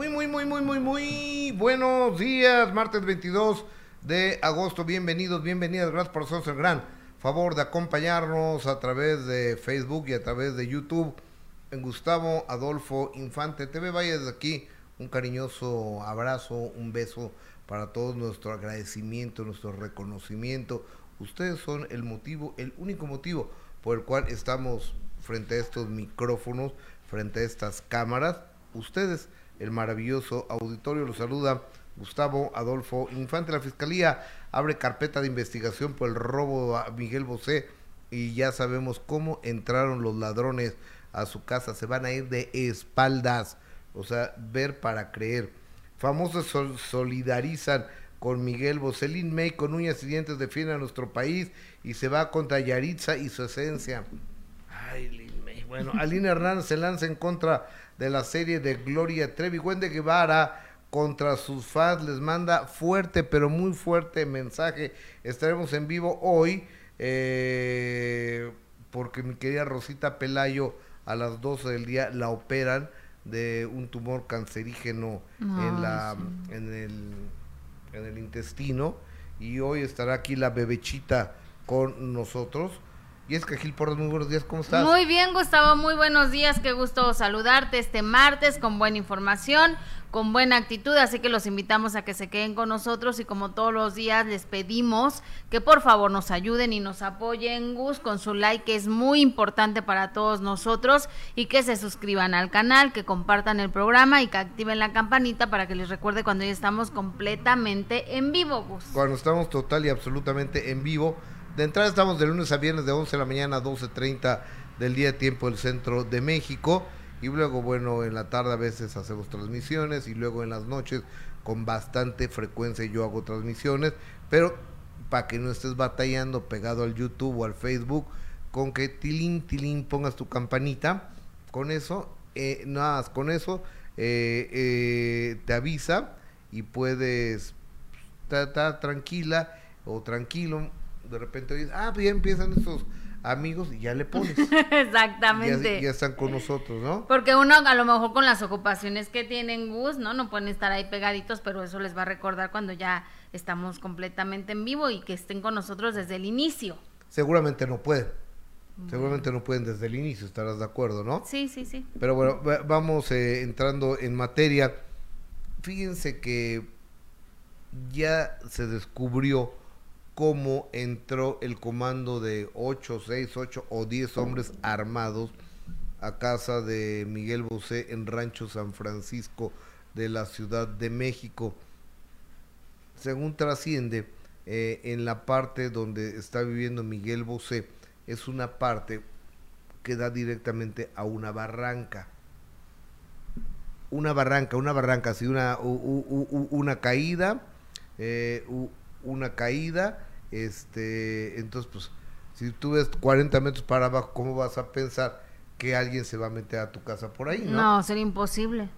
Muy, muy, muy, muy, muy, muy buenos días. Martes 22 de agosto. Bienvenidos, bienvenidas. Gracias por hacernos el gran favor de acompañarnos a través de Facebook y a través de YouTube en Gustavo Adolfo Infante TV. Vaya desde aquí un cariñoso abrazo, un beso para todos, nuestro agradecimiento, nuestro reconocimiento. Ustedes son el motivo, el único motivo por el cual estamos frente a estos micrófonos, frente a estas cámaras. Ustedes el maravilloso auditorio. Lo saluda Gustavo Adolfo Infante. La Fiscalía abre carpeta de investigación por el robo a Miguel Bosé y ya sabemos cómo entraron los ladrones a su casa. Se van a ir de espaldas, o sea, ver para creer. Famosos solidarizan con Miguel Bosé. Lin May con uñas y dientes defiende a nuestro país y se va contra Yaritza y su esencia. Ay, Lin May. Bueno, Alina Hernández se lanza en contra de la serie de Gloria Trevi. Wende Guevara contra sus fans les manda fuerte, pero muy fuerte mensaje. Estaremos en vivo hoy eh, porque mi querida Rosita Pelayo a las 12 del día la operan de un tumor cancerígeno en la en el en el intestino y hoy estará aquí la bebechita con nosotros y es que Gil Porras, muy buenos días, ¿cómo estás? Muy bien, Gustavo, muy buenos días, qué gusto saludarte este martes con buena información, con buena actitud, así que los invitamos a que se queden con nosotros y como todos los días les pedimos que por favor nos ayuden y nos apoyen, Gus, con su like que es muy importante para todos nosotros y que se suscriban al canal, que compartan el programa y que activen la campanita para que les recuerde cuando ya estamos completamente en vivo, Gus. Cuando estamos total y absolutamente en vivo de entrada estamos de lunes a viernes de 11 de la mañana a 12.30 del día tiempo del centro de México. Y luego, bueno, en la tarde a veces hacemos transmisiones y luego en las noches con bastante frecuencia yo hago transmisiones. Pero para que no estés batallando pegado al YouTube o al Facebook, con que tilín, tilín pongas tu campanita, con eso, eh, nada más, con eso eh, eh, te avisa y puedes estar tranquila o tranquilo de repente oyes, ah, pues ya empiezan estos amigos y ya le pones. Exactamente. Ya, están con nosotros, ¿no? Porque uno a lo mejor con las ocupaciones que tienen Gus, ¿no? No pueden estar ahí pegaditos, pero eso les va a recordar cuando ya estamos completamente en vivo y que estén con nosotros desde el inicio. Seguramente no pueden. Seguramente no pueden desde el inicio, estarás de acuerdo, ¿no? Sí, sí, sí. Pero bueno, vamos eh, entrando en materia. Fíjense que ya se descubrió cómo entró el comando de 8, 6, 8 o 10 hombres armados a casa de Miguel Bosé en Rancho San Francisco de la Ciudad de México. Según trasciende, eh, en la parte donde está viviendo Miguel Bosé, es una parte que da directamente a una barranca. Una barranca, una barranca, así una, caída, eh, una caída este, entonces, pues, si tú ves 40 metros para abajo, ¿cómo vas a pensar que alguien se va a meter a tu casa por ahí? No, no sería imposible.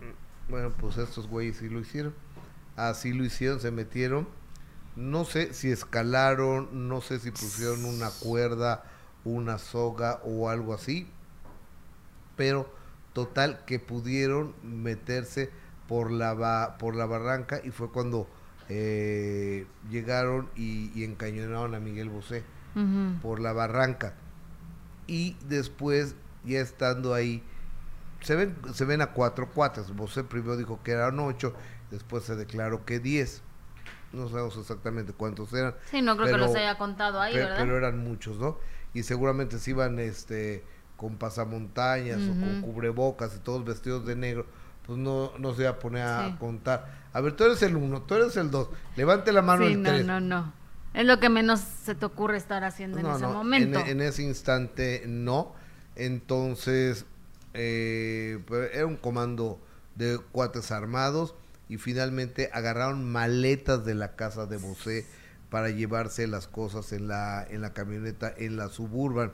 Bueno, pues estos güeyes sí lo hicieron. Así lo hicieron, se metieron. No sé si escalaron, no sé si pusieron una cuerda, una soga o algo así. Pero total que pudieron meterse por la, por la barranca y fue cuando eh, llegaron y, encañonaron a Miguel Bosé por la barranca. Y después, ya estando ahí, se ven, se ven a cuatro cuates. Bosé primero dijo que eran ocho, después se declaró que diez. No sabemos exactamente cuántos eran. Sí, no creo que los haya contado ahí, pero, ¿verdad? Pero eran muchos, ¿no? Y seguramente se iban este, con pasamontañas o con cubrebocas y todos vestidos de negro pues no, no se va a poner a contar. A ver, tú eres el uno, tú eres el dos. Levante la mano el tres. No, no, no. Es lo que menos se te ocurre estar haciendo en ese momento. En, ese instante no. Entonces, eh, pues, era un comando de cuates armados y finalmente agarraron maletas de la casa de Bosé para llevarse las cosas en la, en la camioneta, en la suburban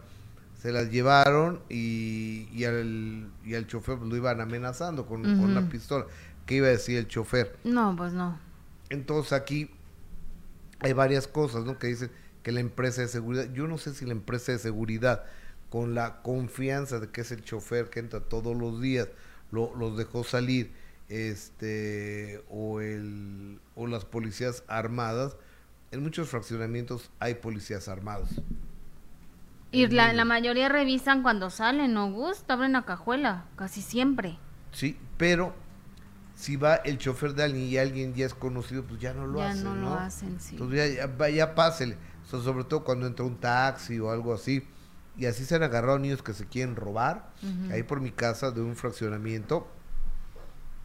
se las llevaron y, y, al, y al chofer lo iban amenazando con, una pistola. ¿Qué iba a decir el chofer? No, pues no. Entonces aquí hay varias cosas, ¿no? Que dicen que la empresa de seguridad, yo no sé si la empresa de seguridad, con la confianza de que es el chofer que entra todos los días, lo, los dejó salir este o el o las policías armadas en muchos fraccionamientos hay policías armados y la, la mayoría revisan cuando salen no gusta abren la cajuela casi siempre. Sí pero si va el chofer de alguien y alguien ya es conocido pues ya no lo ya hacen no, no lo hacen sí. Entonces ya, ya, ya pásele O sea, sobre todo cuando entra un taxi o algo así. Y así se han agarrado niños que se quieren robar. Ahí por mi casa de un fraccionamiento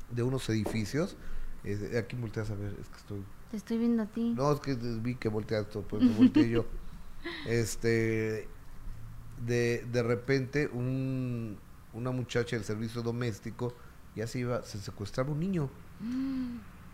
de unos edificios. Aquí volteas a ver es que estoy te estoy viendo a ti. No es que vi que volteaste pues me volteé yo. Este de, de repente un, una muchacha del servicio doméstico ya se iba se secuestraba un niño.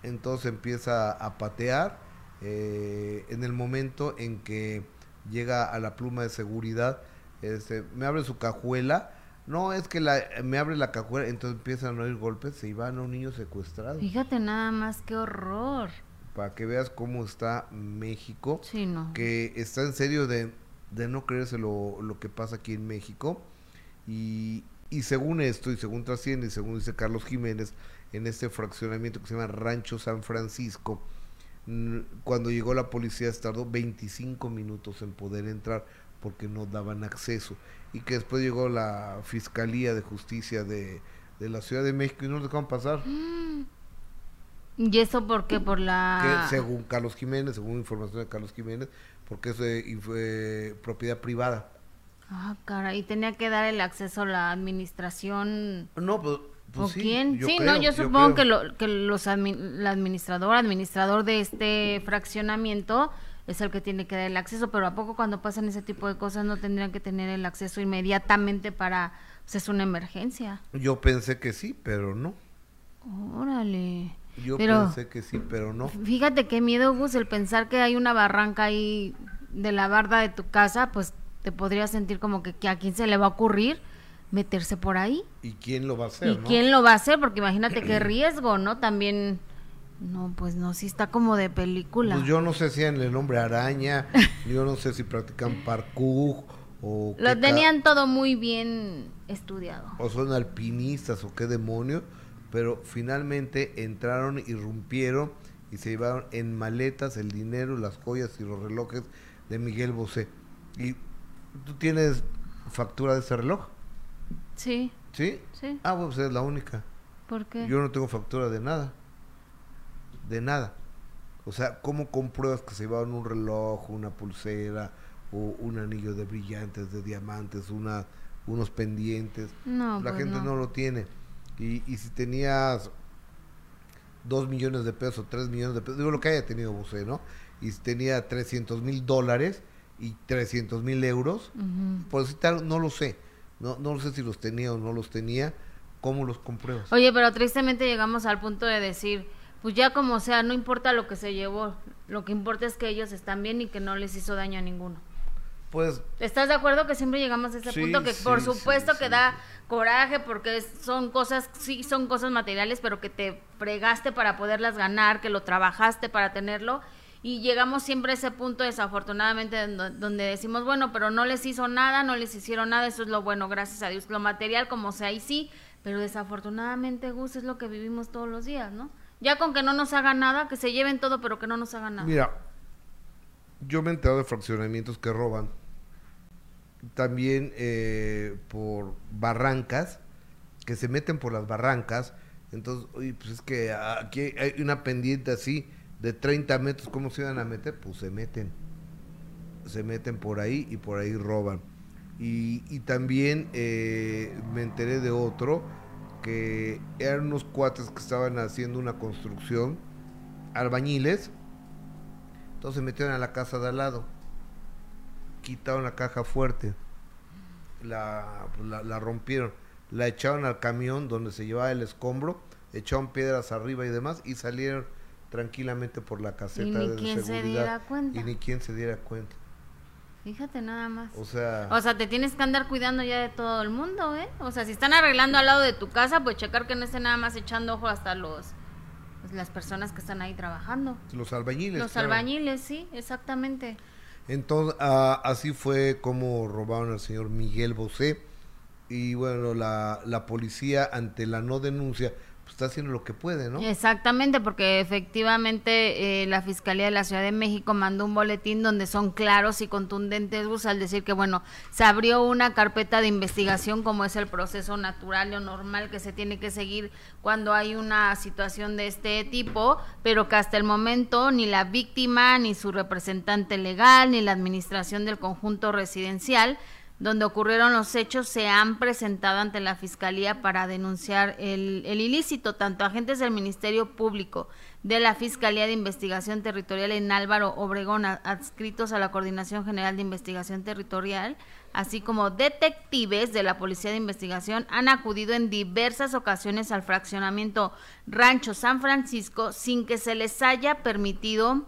Entonces empieza a patear eh, en el momento en que llega a la pluma de seguridad este, me abre su cajuela. No es que la, me abre la cajuela. Entonces empiezan a oír golpes se iban a un niño secuestrado. Fíjate nada más qué horror. Para que veas cómo está México sí no. que está en serio de, de no creerse lo, lo que pasa aquí en México. Y, y según esto, y según trasciende, y según dice Carlos Jiménez, en este fraccionamiento que se llama Rancho San Francisco, mm, cuando llegó la policía tardó 25 minutos en poder entrar porque no daban acceso. Y que después llegó la Fiscalía de Justicia de, de la Ciudad de México y no nos dejaron pasar. y eso por qué por la que según Carlos Jiménez, según información de Carlos Jiménez, porque es de- y fue propiedad privada. ah cara y tenía que dar el acceso a la administración No, pues, pues ¿O sí. quién? yo sí, creo, no, yo supongo que, lo, que los la administrador, administrador de este fraccionamiento es el que tiene que dar el acceso, pero ¿a poco cuando pasan ese tipo de cosas no tendrían que tener el acceso inmediatamente para, pues es una emergencia? Yo pensé que sí, pero no. Órale. Yo Pero- pensé que sí, pero no. Fíjate qué miedo, Gus, el pensar que hay una barranca ahí de la barda de tu casa, pues te podrías sentir como que, que a quién se le va a ocurrir meterse por ahí. ¿Y quién lo va a hacer? ¿Y no? quién lo va a hacer? Porque imagínate qué riesgo, ¿no? También, no, pues no, sí está como de película. Pues yo no sé si en el hombre araña, yo no sé si practican parkour o Lo tenían todo muy bien estudiado. o son alpinistas o qué demonio, pero finalmente entraron, irrumpieron y se llevaron en maletas el dinero, las joyas y los relojes de Miguel Bosé. ¿Y tú tienes factura de ese reloj? Sí, ¿Sí? sí. Ah, bueno, pues es la única. ¿Por qué? Yo no tengo factura de nada. De nada. O sea, ¿cómo compruebas que se llevaron un reloj, una pulsera o un anillo de brillantes, de diamantes, una, unos pendientes? No, la pues gente no. lo tiene. Y, y si tenías dos millones de pesos, tres millones de pesos, digo lo que haya tenido Bosé, ¿no? Y si tenía 300 mil dólares y 300 mil euros, por decir tal, no lo sé. No, no sé si los tenía o no los tenía. ¿Cómo los compruebas? Oye, pero tristemente llegamos al punto de decir, pues ya como sea, no importa lo que se llevó, lo que importa es que ellos están bien y que no les hizo daño a ninguno. Pues ¿Estás de acuerdo que siempre llegamos a ese Sí, punto que sí, por supuesto sí. que da coraje porque son cosas, sí son cosas materiales, pero que te fregaste para poderlas ganar, que lo trabajaste para tenerlo y llegamos siempre a ese punto desafortunadamente en do- donde decimos, bueno, pero no les hizo nada, no les hicieron nada, eso es lo bueno, gracias a Dios. Lo material como sea y sí, pero desafortunadamente Gus es lo que vivimos todos los días, ¿no? Ya con que no nos hagan nada, que se lleven todo, pero que no nos hagan nada. Mira, yo me he enterado de fraccionamientos que roban. También eh, por barrancas, que se meten por las barrancas. Entonces, pues es que aquí hay una pendiente así de 30 metros, ¿cómo se iban a meter? Pues se meten. Se meten por ahí y por ahí roban. Y, y también eh, me enteré de otro, que eran unos cuates que estaban haciendo una construcción, albañiles, entonces se metieron a la casa de al lado. Quitaron la caja fuerte. La, pues, la, la rompieron. La echaron al camión donde se llevaba el escombro. Echaron piedras arriba y demás. Y salieron tranquilamente por la caseta Y ni de quien se seguridad. diera cuenta. Y ni quien se diera cuenta. Fíjate nada más. O sea, O sea, te tienes que andar cuidando ya de todo el mundo, ¿eh? O sea, si están arreglando al lado de tu casa, pues checar que no estén nada más echando ojo hasta los pues, las personas que están ahí trabajando. los albañiles. Los claro. albañiles, sí, exactamente. Entonces, ah, así fue como robaron al señor Miguel Bosé. Y bueno, la, la policía, ante la no denuncia, está haciendo lo que puede, ¿no? Exactamente, porque efectivamente eh, la Fiscalía de la Ciudad de México mandó un boletín donde son claros y contundentes al decir que, bueno, se abrió una carpeta de investigación como es el proceso natural o normal que se tiene que seguir cuando hay una situación de este tipo, pero que hasta el momento ni la víctima, ni su representante legal, ni la administración del conjunto residencial donde ocurrieron los hechos se han presentado ante la Fiscalía para denunciar el, ilícito. Tanto agentes del Ministerio Público de la Fiscalía de Investigación Territorial en Álvaro Obregón, adscritos a la Coordinación General de Investigación Territorial, así como detectives de la Policía de Investigación, han acudido en diversas ocasiones al fraccionamiento Rancho San Francisco sin que se les haya permitido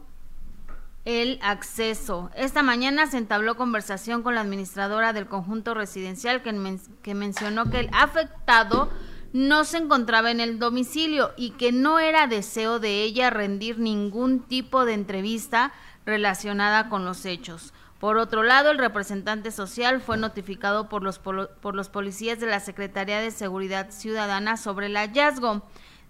el acceso. Esta mañana se entabló conversación con la administradora del conjunto residencial que, mencionó que el afectado no se encontraba en el domicilio y que no era deseo de ella rendir ningún tipo de entrevista relacionada con los hechos. Por otro lado, el representante social fue notificado por los, por los policías de la Secretaría de Seguridad Ciudadana sobre el hallazgo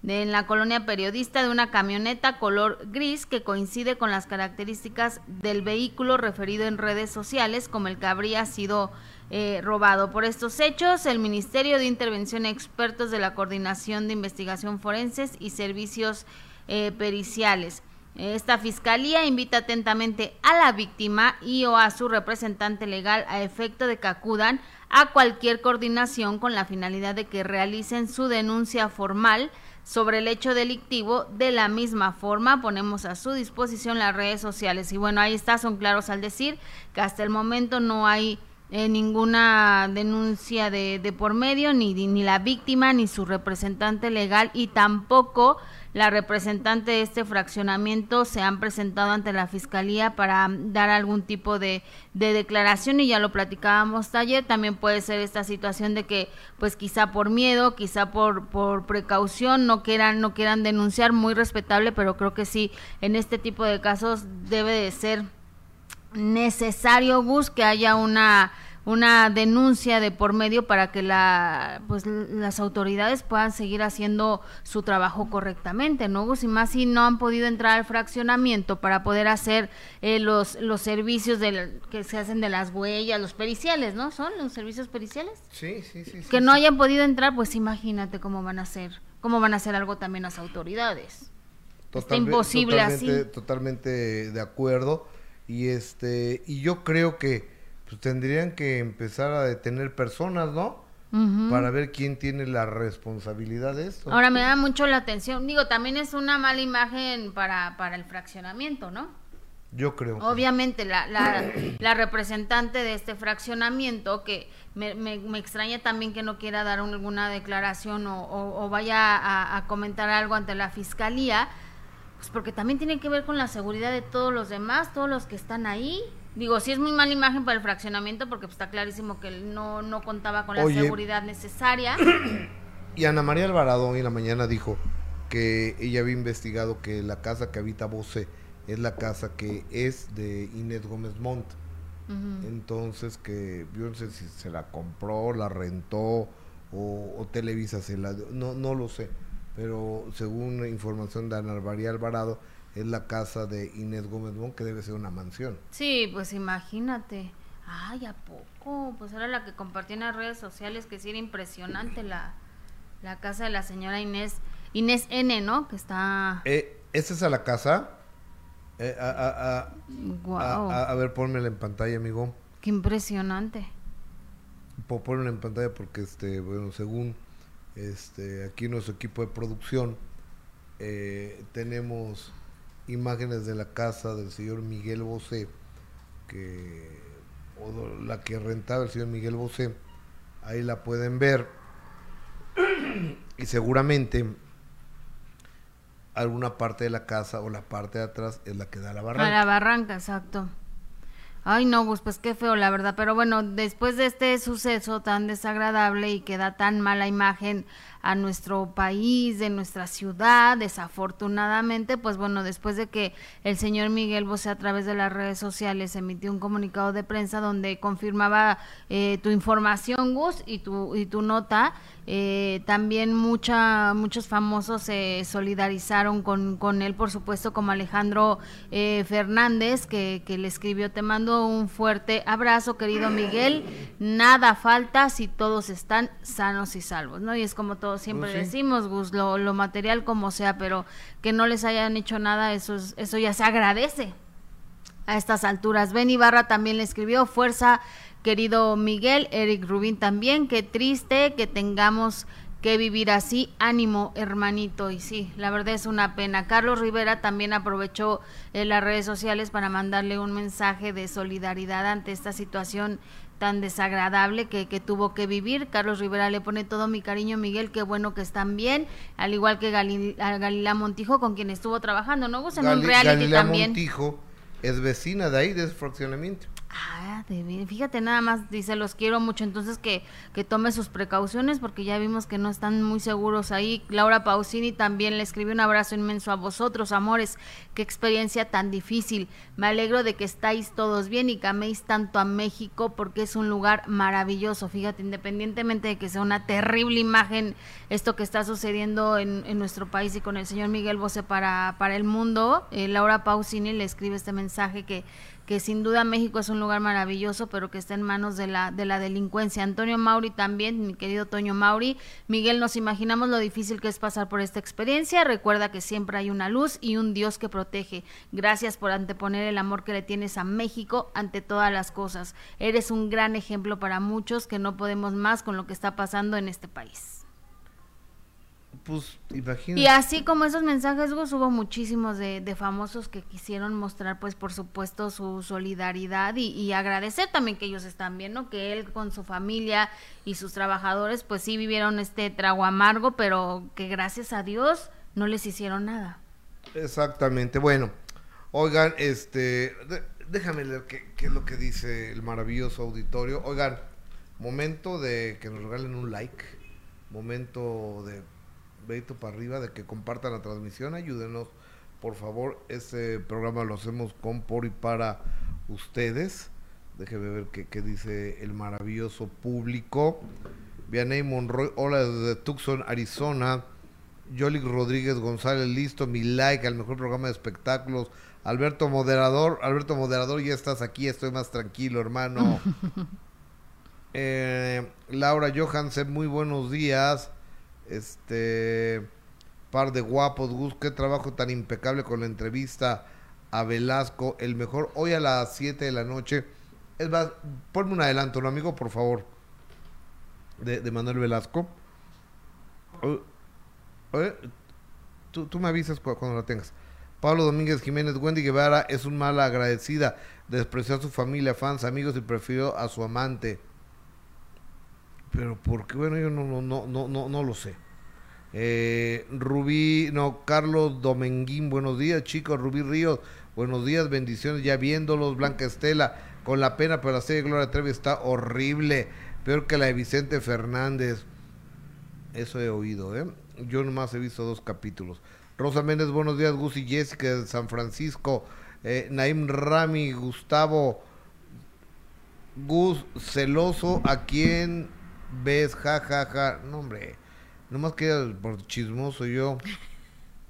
en la colonia periodista de una camioneta color gris que coincide con las características del vehículo referido en redes sociales como el que habría sido eh, robado. Por estos hechos, el Ministerio de Intervención Expertos de la Coordinación de Investigación Forenses y Servicios eh, Periciales. Esta fiscalía invita atentamente a la víctima y o a su representante legal a efecto de que acudan a cualquier coordinación con la finalidad de que realicen su denuncia formal sobre el hecho delictivo. De la misma forma, ponemos a su disposición las redes sociales. Y bueno, ahí está, son claros al decir que hasta el momento no hay eh, ninguna denuncia de, de por medio, ni, ni la víctima, ni su representante legal, y tampoco la representante de este fraccionamiento se han presentado ante la fiscalía para dar algún tipo de, declaración y ya lo platicábamos ayer. También puede ser esta situación de que, pues quizá por miedo, quizá por, por precaución, no quieran, no quieran denunciar, muy respetable, pero creo que sí, en este tipo de casos debe de ser necesario, Gus, que haya una una denuncia de por medio para que la pues las autoridades puedan seguir haciendo su trabajo correctamente, ¿no? Y más si no han podido entrar al fraccionamiento para poder hacer eh, los los servicios de, que se hacen de las huellas, los periciales, ¿no? ¿Son los servicios periciales? Sí, sí, sí. Que no hayan podido entrar, pues imagínate cómo van a hacer, cómo van a hacer algo también las autoridades. Está imposible totalmente, así. Totalmente de acuerdo y este y yo creo que pues tendrían que empezar a detener personas, ¿no? Para ver quién tiene la responsabilidad de esto. Ahora me da mucho la atención, digo, también es una mala imagen para, para el fraccionamiento, ¿no? Yo creo. Obviamente, la, la, la, representante de este fraccionamiento, que me, me, extraña también que no quiera dar alguna declaración o, o, vaya a, a, comentar algo ante la fiscalía, pues porque también tiene que ver con la seguridad de todos los demás, todos los que están ahí. Digo, sí es muy mala imagen para el fraccionamiento porque pues, está clarísimo que él no, no contaba con la seguridad necesaria. Y Ana María Alvarado hoy en la mañana dijo que ella había investigado que la casa que habita Bose es la casa que es de Inés Gómez Montt. Entonces que yo no sé si se la compró, la rentó o, Televisa se la... No, no lo sé, pero según información de Ana María Alvarado, es la casa de Inés Gómez Bon, que debe ser una mansión. Sí, pues imagínate. Ay, ¿a poco? Pues era la que compartí en las redes sociales, que sí era impresionante la, la casa de la señora Inés, Inés N, ¿no? Que está... Eh, ¿Esa es a la casa? Eh, a, a, a, ver, ponmela en pantalla, amigo. Qué impresionante. Ponmela en pantalla porque, este, bueno, según este, aquí nuestro equipo de producción, eh, tenemos imágenes de la casa del señor Miguel Bosé, que, o la que rentaba el señor Miguel Bosé, ahí la pueden ver. Y seguramente alguna parte de la casa o la parte de atrás es la que da la barranca. La barranca, exacto. Ay, no, Gus, pues qué feo, la verdad. Pero bueno, después de este suceso tan desagradable y que da tan mala imagen a nuestro país, de nuestra ciudad, desafortunadamente, pues bueno, después de que el señor Miguel Bosé a través de las redes sociales emitió un comunicado de prensa donde confirmaba eh, tu información, Gus, y tu, y tu nota, eh, también mucha, muchos famosos se solidarizaron con, con él, por supuesto, como Alejandro eh, Fernández, que, que le escribió, te mando un fuerte abrazo, querido Miguel, nada falta si todos están sanos y salvos, ¿no? Y es como todo siempre Pues sí. decimos, Gus, lo, lo material como sea, pero que no les hayan hecho nada, eso, es- eso ya se agradece a estas alturas. Ben Ibarra también le escribió, fuerza, querido Miguel, Eric Rubín también, qué triste que tengamos que vivir así, ánimo hermanito, y sí, la verdad es una pena. Carlos Rivera también aprovechó eh, las redes sociales para mandarle un mensaje de solidaridad ante esta situación tan desagradable que, que tuvo que vivir. Carlos Rivera le pone todo mi cariño, Miguel, qué bueno que están bien, al igual que Galil- a Galilea Montijo, con quien estuvo trabajando, ¿no? Pues en un reality también. Montijo es vecina de ahí, de ese fraccionamiento. Ah, de. Fíjate, nada más dice, los quiero mucho, entonces que, que tome sus precauciones porque ya vimos que no están muy seguros ahí. Laura Pausini también le escribió un abrazo inmenso a vosotros, amores. Qué experiencia tan difícil. Me alegro de que estáis todos bien y que améis tanto a México porque es un lugar maravilloso. Fíjate, independientemente de que sea una terrible imagen esto que está sucediendo en, en nuestro país y con el señor Miguel Bosé para, para el mundo, eh, Laura Pausini le escribe este mensaje que que sin duda México es un lugar maravilloso, pero que está en manos de la, de la delincuencia. Antonio Mauri también, mi querido Toño Mauri. Miguel, nos imaginamos lo difícil que es pasar por esta experiencia. Recuerda que siempre hay una luz y un Dios que protege. Gracias por anteponer el amor que le tienes a México ante todas las cosas. Eres un gran ejemplo para muchos que no podemos más con lo que está pasando en este país. Pues imagínate. Y así como esos mensajes, Gus, hubo muchísimos de, de famosos que quisieron mostrar, pues, por supuesto, su solidaridad y, y agradecer también que ellos están bien, ¿no? Que él con su familia y sus trabajadores, pues sí vivieron este trago amargo, pero que gracias a Dios no les hicieron nada. Exactamente. Bueno, oigan, este, de- déjame leer qué, qué es lo que dice el maravilloso auditorio. Oigan, momento de que nos regalen un like, momento de dedito para arriba, de que compartan la transmisión, ayúdenos, por favor. Este programa lo hacemos con, por y para ustedes. Déjeme ver qué, qué dice el maravilloso público. Vianey Monroy, hola desde Tucson, Arizona. Yolik Rodríguez González, listo, mi like al mejor programa de espectáculos. Alberto Moderador, Alberto Moderador, ya estás aquí, estoy más tranquilo, hermano. Eh, Laura Johansen, muy buenos días. Este, par de guapos, Gus, qué trabajo tan impecable con la entrevista a Velasco, el mejor, hoy a las 7 de la noche. Es más, ponme un adelanto, ¿no, amigo, por favor, de, Manuel Velasco. Eh, tú, me avisas cu- cuando la tengas. Pablo Domínguez Jiménez, Wendy Guevara es un mala agradecida, despreció a su familia, fans, amigos y prefirió a su amante. Pero porque, bueno, yo no, no, no, no, no, lo sé. Eh, Rubí, no, Carlos Domenguín, buenos días, chicos. Rubí Ríos, buenos días, bendiciones, ya viéndolos. Blanca Estela, con la pena, pero la serie de Gloria Trevi está horrible, peor que la de Vicente Fernández. Eso he oído, ¿eh? Yo nomás he visto dos capítulos. Rosa Méndez, buenos días. Gus y Jessica de San Francisco. Eh, Naim Rami, Gustavo. Gus, celoso, ¿a quién ves? Ja, ja, ja. No, hombre. Nomás queda por chismoso yo.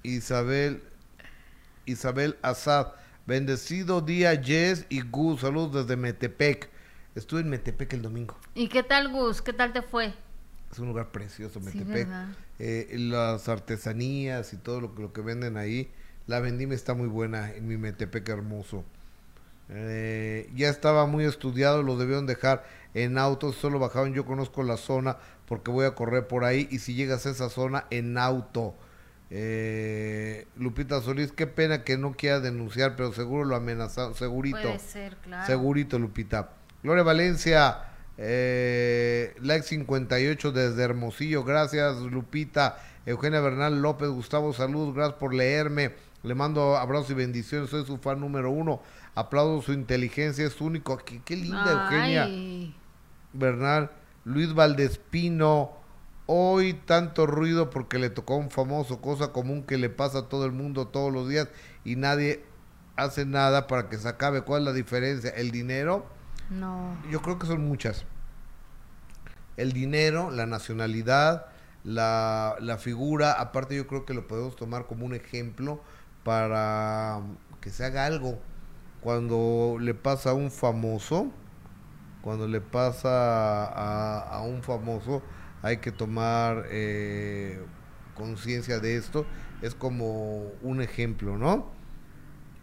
Isabel. Isabel Azad. Bendecido día, Jess y Gus. Saludos desde Metepec. Estuve en Metepec el domingo. ¿Y qué tal, Gus? ¿Qué tal te fue? Es un lugar precioso, Sí, Metepec. ¿verdad? Eh, las artesanías y todo lo que, lo que venden ahí. La vendimia está muy buena en mi Metepec hermoso. Eh, ya estaba muy estudiado, lo debieron dejar en auto, solo bajaron, yo conozco la zona porque voy a correr por ahí y si llegas a esa zona en auto. Eh, Lupita Solís, qué pena que no quiera denunciar, pero seguro lo amenazaron, segurito. Puede ser, claro. Segurito, Lupita. Gloria Valencia, eh, like 58 desde Hermosillo. Gracias, Lupita. Eugenia Bernal López, Gustavo, salud, gracias por leerme. Le mando abrazos y bendiciones, soy su fan número uno. Aplaudo su inteligencia, es único. Qué, qué linda Eugenia Bernal. Luis Valdespino, hoy tanto ruido porque le tocó a un famoso, cosa común que le pasa a todo el mundo todos los días y nadie hace nada para que se acabe. ¿Cuál es la diferencia? ¿El dinero? No. Yo creo que son muchas. El dinero, la nacionalidad, la, la figura, aparte yo creo que lo podemos tomar como un ejemplo para que se haga algo. Cuando le pasa a un famoso, cuando le pasa a, un famoso, hay que tomar eh, conciencia de esto. Es como un ejemplo, ¿no?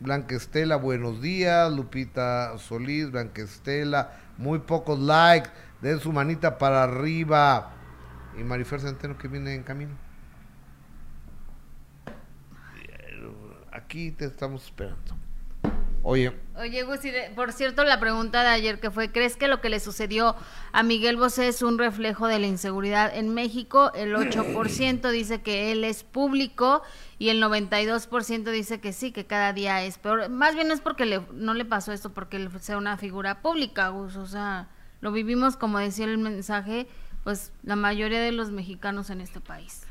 Blanca Estela, buenos días. Lupita Solís, Blanca Estela, muy pocos likes. Den su manita para arriba. Y Marifer Centeno que viene en camino. Aquí te estamos esperando. Oye. Oye, Gusi, por cierto, la pregunta de ayer que fue, ¿crees que lo que le sucedió a Miguel Bosé es un reflejo de la inseguridad en México? El 8% dice que él es público y el 92% dice que sí, que cada día es peor. Más bien es porque le, no le pasó esto porque él sea una figura pública, Gus, o sea, lo vivimos como decía el mensaje, pues la mayoría de los mexicanos en este país.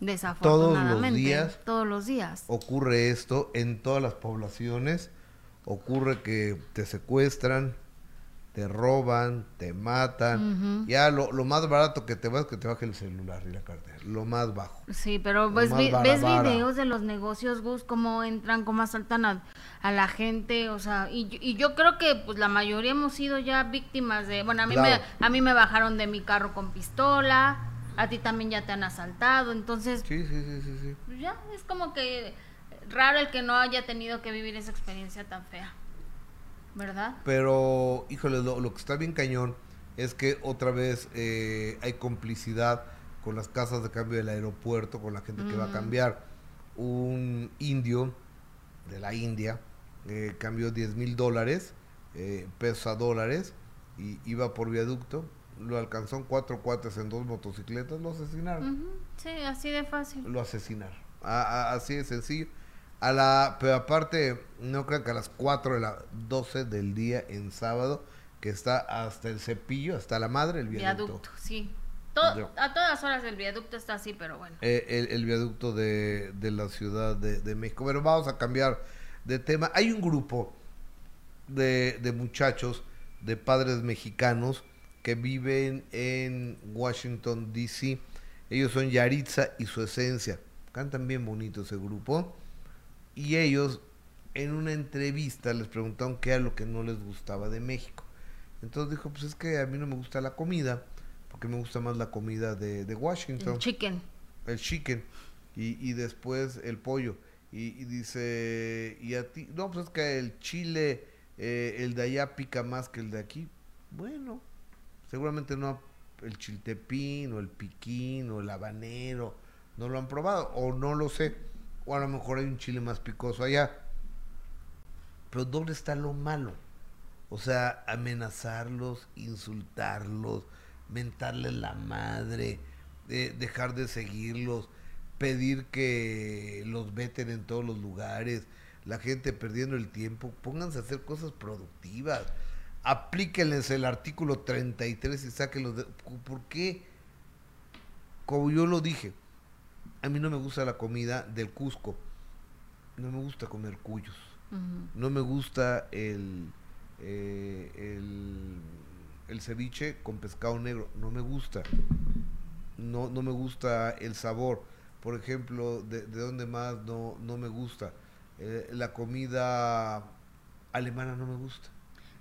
Desafortunadamente. Todos los días. Todos los días. Ocurre esto en todas las poblaciones. Ocurre que te secuestran, te roban, te matan. Ya lo, más barato que te va es que te baje el celular y la cartera. Lo más bajo. Sí, pero pues, ves videos de los negocios, Gus, cómo entran, cómo asaltan a, la gente. O sea, y, y, yo creo que pues la mayoría hemos sido ya víctimas de. Bueno, a mí, me, a mí me bajaron de mi carro con pistola a ti también ya te han asaltado, entonces... Sí, sí, sí, sí, sí. Ya, es como que raro el que no haya tenido que vivir esa experiencia tan fea, ¿verdad? Pero, híjole, lo, que está bien cañón es que otra vez eh, hay complicidad con las casas de cambio del aeropuerto, con la gente que va a cambiar. Un indio de la India eh, cambió 10 mil dólares, eh, pesos a dólares, y iba por viaducto lo alcanzó en cuatro cuates en dos motocicletas, lo asesinaron. Sí, así de fácil. Lo asesinaron. así de sencillo. A la, pero aparte, no creo que a las 4 de la 12 del día en sábado, que está hasta el cepillo, hasta la madre, el viaducto. Viaducto, sí. a todas horas el viaducto está así, pero bueno. Eh, el, viaducto de, de, la Ciudad de, de, México. Pero vamos a cambiar de tema. Hay un grupo de, de muchachos, de padres mexicanos, que viven en Washington, D.C. Ellos son Yaritza y su esencia. Cantan bien bonito ese grupo. Y ellos en una entrevista les preguntaron qué era lo que no les gustaba de México. Entonces dijo, pues es que a mí no me gusta la comida, porque me gusta más la comida de, Washington. El chicken. El chicken. Y, y después el pollo. Y, dice, y a ti, no, pues es que el chile, eh, el de allá pica más que el de aquí. Bueno, seguramente no el chiltepín o el piquín o el habanero no lo han probado o no lo sé o a lo mejor hay un chile más picoso allá. Pero dónde está lo malo o sea amenazarlos insultarlos mentarles la madre dejar de seguirlos pedir que los veten en todos los lugares la gente perdiendo el tiempo. Pónganse a hacer cosas productivas. Aplíquenles el artículo 33 y sáquenlos de... ¿Por qué? Como yo lo dije, a mí no me gusta la comida del Cusco. No me gusta comer cuyos. No me gusta el, eh, el, el, ceviche con pescado negro. No me gusta. No, no me gusta el sabor. Por ejemplo, de, de dónde más no, no me gusta. Eh, la comida alemana no me gusta.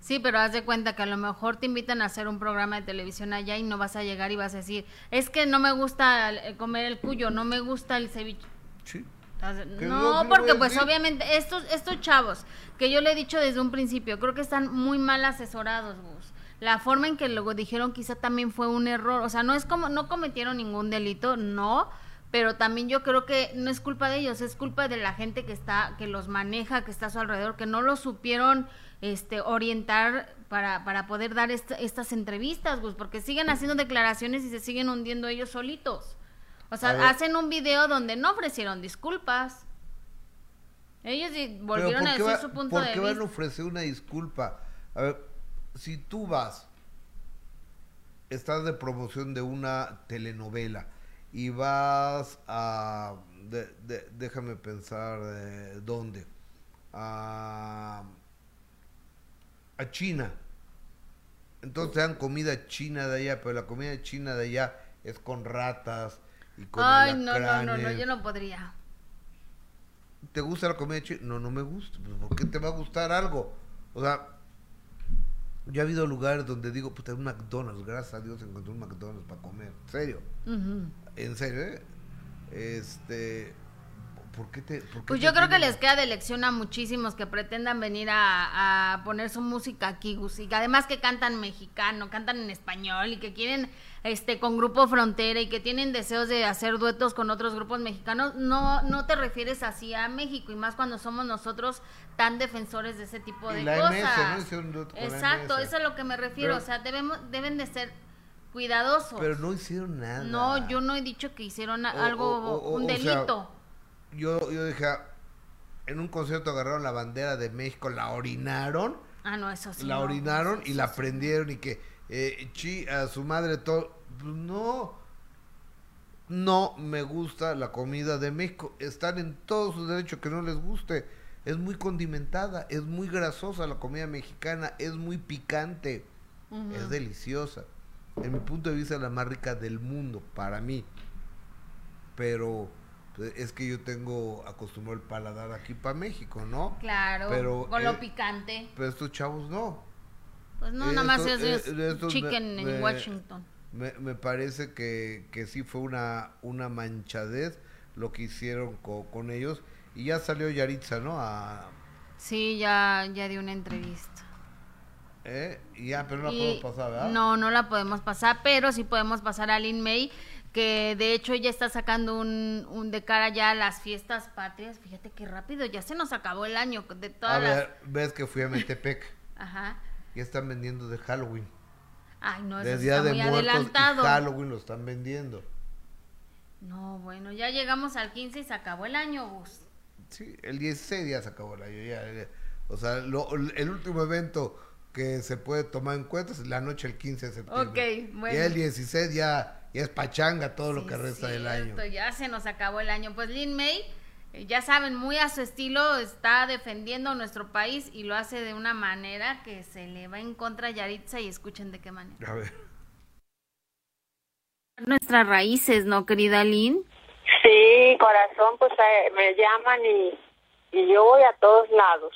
Sí, pero haz de cuenta que a lo mejor te invitan a hacer un programa de televisión allá y no vas a llegar y vas a decir, es que no me gusta comer el cuyo, no me gusta el ceviche. Sí. No, porque pues obviamente estos estos chavos que yo le he dicho desde un principio, creo que están muy mal asesorados, Gus. La forma en que luego dijeron quizá también fue un error, o sea, no es como no cometieron ningún delito, no, pero también yo creo que no es culpa de ellos, es culpa de la gente que está que los maneja, que está a su alrededor, que no lo supieron este, orientar para, para poder dar estas entrevistas, porque siguen haciendo declaraciones y se siguen hundiendo ellos solitos. O sea, hacen un video donde no ofrecieron disculpas. Ellos volvieron a decir su punto de vista. ¿Por qué van a ofrecer una disculpa? A ver, si tú vas, estás de promoción de una telenovela y vas a, déjame pensar, ¿dónde? A, a China. Entonces te dan comida china de allá, pero la comida china de allá es con ratas y con Ay, no, no, no, no, yo no podría. ¿Te gusta la comida china? No, no me gusta. Pues, ¿Por qué te va a gustar algo? O sea, yo he habido lugares donde digo, puta, un McDonald's, gracias a Dios encontré un McDonald's para comer. ¿En serio? En serio, ¿eh? Este, ¿Por qué te, pues yo creo que les queda de lección a muchísimos que pretendan venir a, poner su música aquí, y además que cantan mexicano, cantan en español y que quieren este con Grupo Frontera y que tienen deseos de hacer duetos con otros grupos mexicanos, no no te refieres así a México y más cuando somos nosotros tan defensores de ese tipo de cosas. Exacto, eso es a lo que me refiero, o sea, debemos deben de ser cuidadosos. Pero no hicieron nada. No, yo no he dicho que hicieron algo un delito yo, yo dije, ah, en un concierto agarraron la bandera de México, la orinaron. Ah, no, eso sí. La orinaron y la prendieron y que eh, chi, a su madre todo. Pues no, no me gusta la comida de México. Están en todo su derecho que no les guste. Es muy condimentada, es muy grasosa la comida mexicana, es muy picante, es deliciosa. En mi punto de vista, la más rica del mundo, para mí. Pero pues, es que yo tengo acostumbrado el paladar aquí para México, ¿no? Claro, pero, con lo eh, picante. Pero estos chavos no. Pues no, nada más es, eh, chicken en Washington. Me, me parece que, que, sí fue una, una manchadez lo que hicieron con ellos. Y ya salió Yaritza, ¿no? A... Sí, ya, ya dio una entrevista. ¿Eh? Ya, pero no la podemos pasar, ¿verdad? No, no la podemos pasar, pero sí podemos pasar a Lin May que de hecho ya está sacando un, un, de cara ya a las fiestas patrias. Fíjate qué rápido, ya se nos acabó el año de todas A ver, ves que fui a Metepec. Ajá. Ya están vendiendo de Halloween. Ay, no, eso de está muy adelantado. Halloween lo están vendiendo. No, bueno, ya llegamos al 15 y se acabó el año, Gus. Sí, el 16 ya se acabó el año. Ya, o sea, el último evento que se puede tomar en cuenta es la noche del 15 de septiembre. Ok, bueno. Y el 16 ya y es pachanga todo lo que resta del año. Ya se nos acabó el año. Pues Lin May, eh, ya saben, muy a su estilo, está defendiendo nuestro país y lo hace de una manera que se le va en contra a Yaritza y escuchen de qué manera. A ver. Nuestras raíces, ¿no, querida Lin? Sí, corazón, pues eh, me llaman y, y yo voy a todos lados.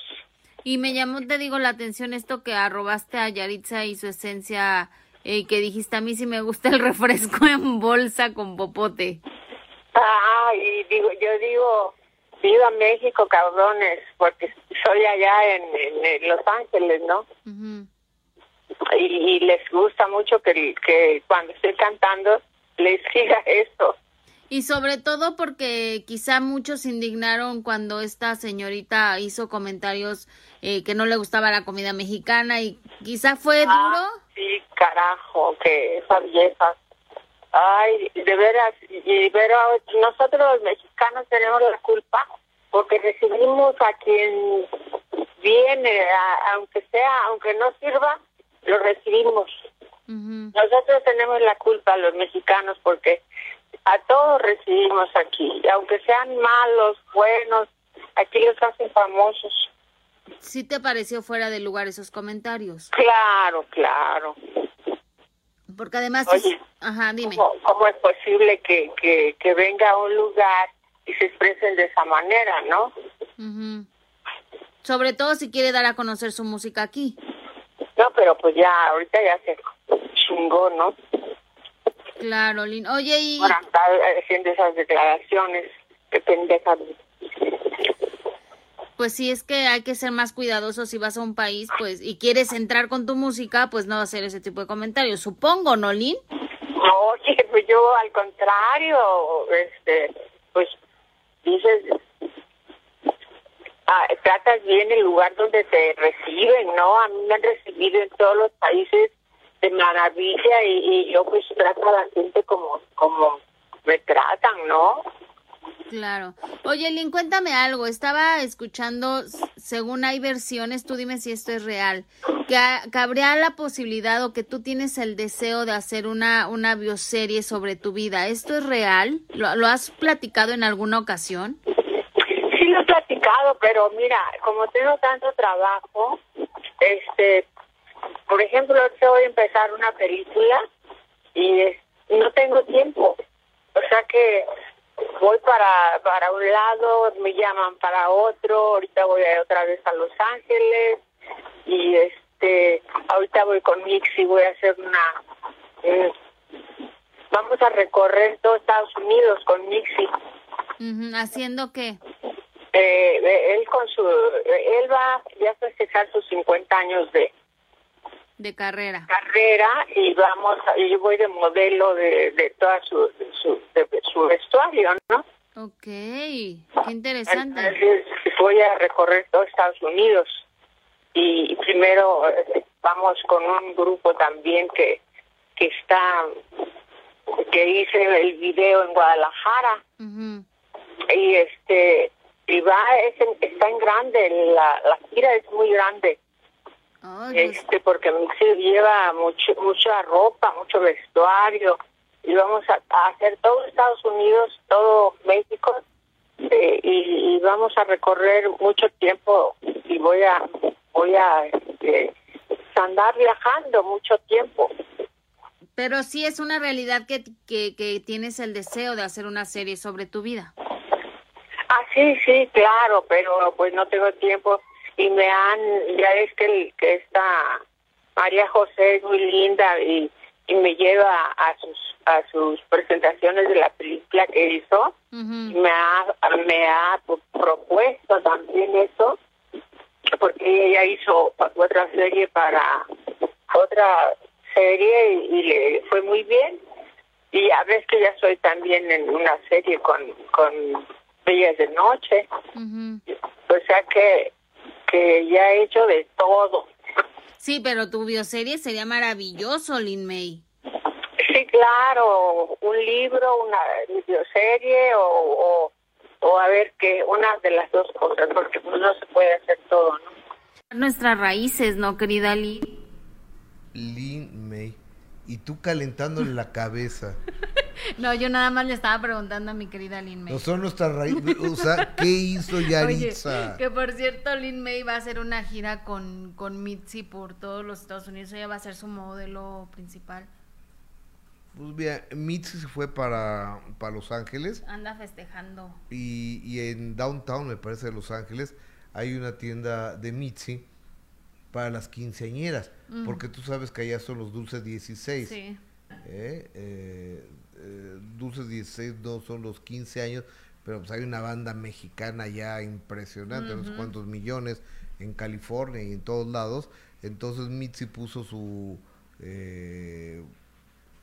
Y me llamó, te digo, la atención esto que arrobaste a Yaritza y su esencia y que dijiste a mí si me gusta el refresco en bolsa con popote. Ah, y digo, yo digo, viva México, cabrones, porque soy allá en, Los Ángeles, ¿no? y, les gusta mucho que, que cuando estoy cantando les siga esto. Y sobre todo porque quizá muchos se indignaron cuando esta señorita hizo comentarios eh, que no le gustaba la comida mexicana y quizá fue ah, duro. Sí, carajo, que esa vieja. Ay, de veras, y pero nosotros los mexicanos tenemos la culpa porque recibimos a quien viene, aunque sea, aunque no sirva, lo recibimos. Nosotros tenemos la culpa, los mexicanos, porque a todos recibimos aquí, aunque sean malos, buenos, aquí los hacen famosos. ¿Sí te pareció fuera de lugar esos comentarios? Claro, claro. Porque además... Ajá, dime. ¿cómo, es posible que, que, que, venga a un lugar y se expresen de esa manera, no? Sobre todo si quiere dar a conocer su música aquí. No, pero pues ya, ahorita ya se chingó, ¿no? Claro, Lin. Oye, y... Para estar haciendo esas declaraciones, qué pendeja. Pues sí, es que hay que ser más cuidadosos si vas a un país, pues, y quieres entrar con tu música, pues no hacer ese tipo de comentarios. Supongo, ¿no, Lin? Oye, pues yo al contrario, este, pues dices, ah, tratas bien el lugar donde te reciben, ¿no? A mí me han recibido en todos los países de maravilla y, yo pues trato a la gente como como me tratan, ¿no? Claro. Oye, Lin, cuéntame algo. Estaba escuchando, según hay versiones, tú dime si esto es real, que cabría la posibilidad o que tú tienes el deseo de hacer una, una bioserie sobre tu vida. ¿Esto es real? ¿Lo, ¿Lo has platicado en alguna ocasión? Sí, lo he platicado, pero mira, como tengo tanto trabajo, este, por ejemplo, ahorita voy a empezar una película y no tengo tiempo. O sea que voy para, para un lado, me llaman para otro, ahorita voy a otra vez a Los Ángeles y este, ahorita voy con Mixi, voy a hacer una, eh, vamos a recorrer todo Estados Unidos con Mixi. ¿Haciendo qué? Eh, él con su, él va ya a festejar sus 50 años de, de carrera. Carrera y vamos, yo voy de modelo de, de toda su, su, su vestuario, ¿no? Ok, qué interesante. voy a recorrer todo Estados Unidos y primero eh, vamos con un grupo también que, que está, que hice el video en Guadalajara y este, y va, es está en grande, la, la gira es muy grande este porque Mixi lleva mucho, mucha ropa, mucho vestuario y vamos a, hacer todo Estados Unidos, todo México eh, y, vamos a recorrer mucho tiempo y voy a voy a este, andar viajando mucho tiempo. Pero sí es una realidad que, que, que tienes el deseo de hacer una serie sobre tu vida. Ah, sí, sí, claro, pero pues no tengo tiempo y me han, ya es que, que esta María José es muy linda y, y me lleva a sus a sus presentaciones de la película que hizo y me ha me ha propuesto también eso porque ella hizo otra serie para otra serie y, le fue muy bien. Y a veces que ya soy también en una serie con con Bellas de Noche. O sea que que ya he hecho de todo. Sí, pero tu bioserie sería maravilloso, Lin May. Sí, claro, un libro, una bioserie o, o, a ver que una de las dos cosas, porque pues no se puede hacer todo, ¿no? Nuestras raíces, ¿no, querida Lin? Lin May. Y tú calentándole la cabeza. No, yo nada más le estaba preguntando a mi querida Lin May. No son nuestras raíces. O sea, ¿qué hizo Yaritza? que por cierto, Lin May va a hacer una gira con, con Mitzi por todos los Estados Unidos. Ella va a ser su modelo principal. Pues bien, Mitzi se fue para, para Los Ángeles. Anda festejando. Y, y en Downtown, me parece, de Los Ángeles, hay una tienda de Mitzi para las quinceañeras. Porque tú sabes que allá son los dulces 16. Sí. ¿Eh? Eh, eh, Dulces 16 no son los 15 años, pero pues hay una banda mexicana ya impresionante, unos cuantos millones en California y en todos lados. Entonces Mitzi puso su eh,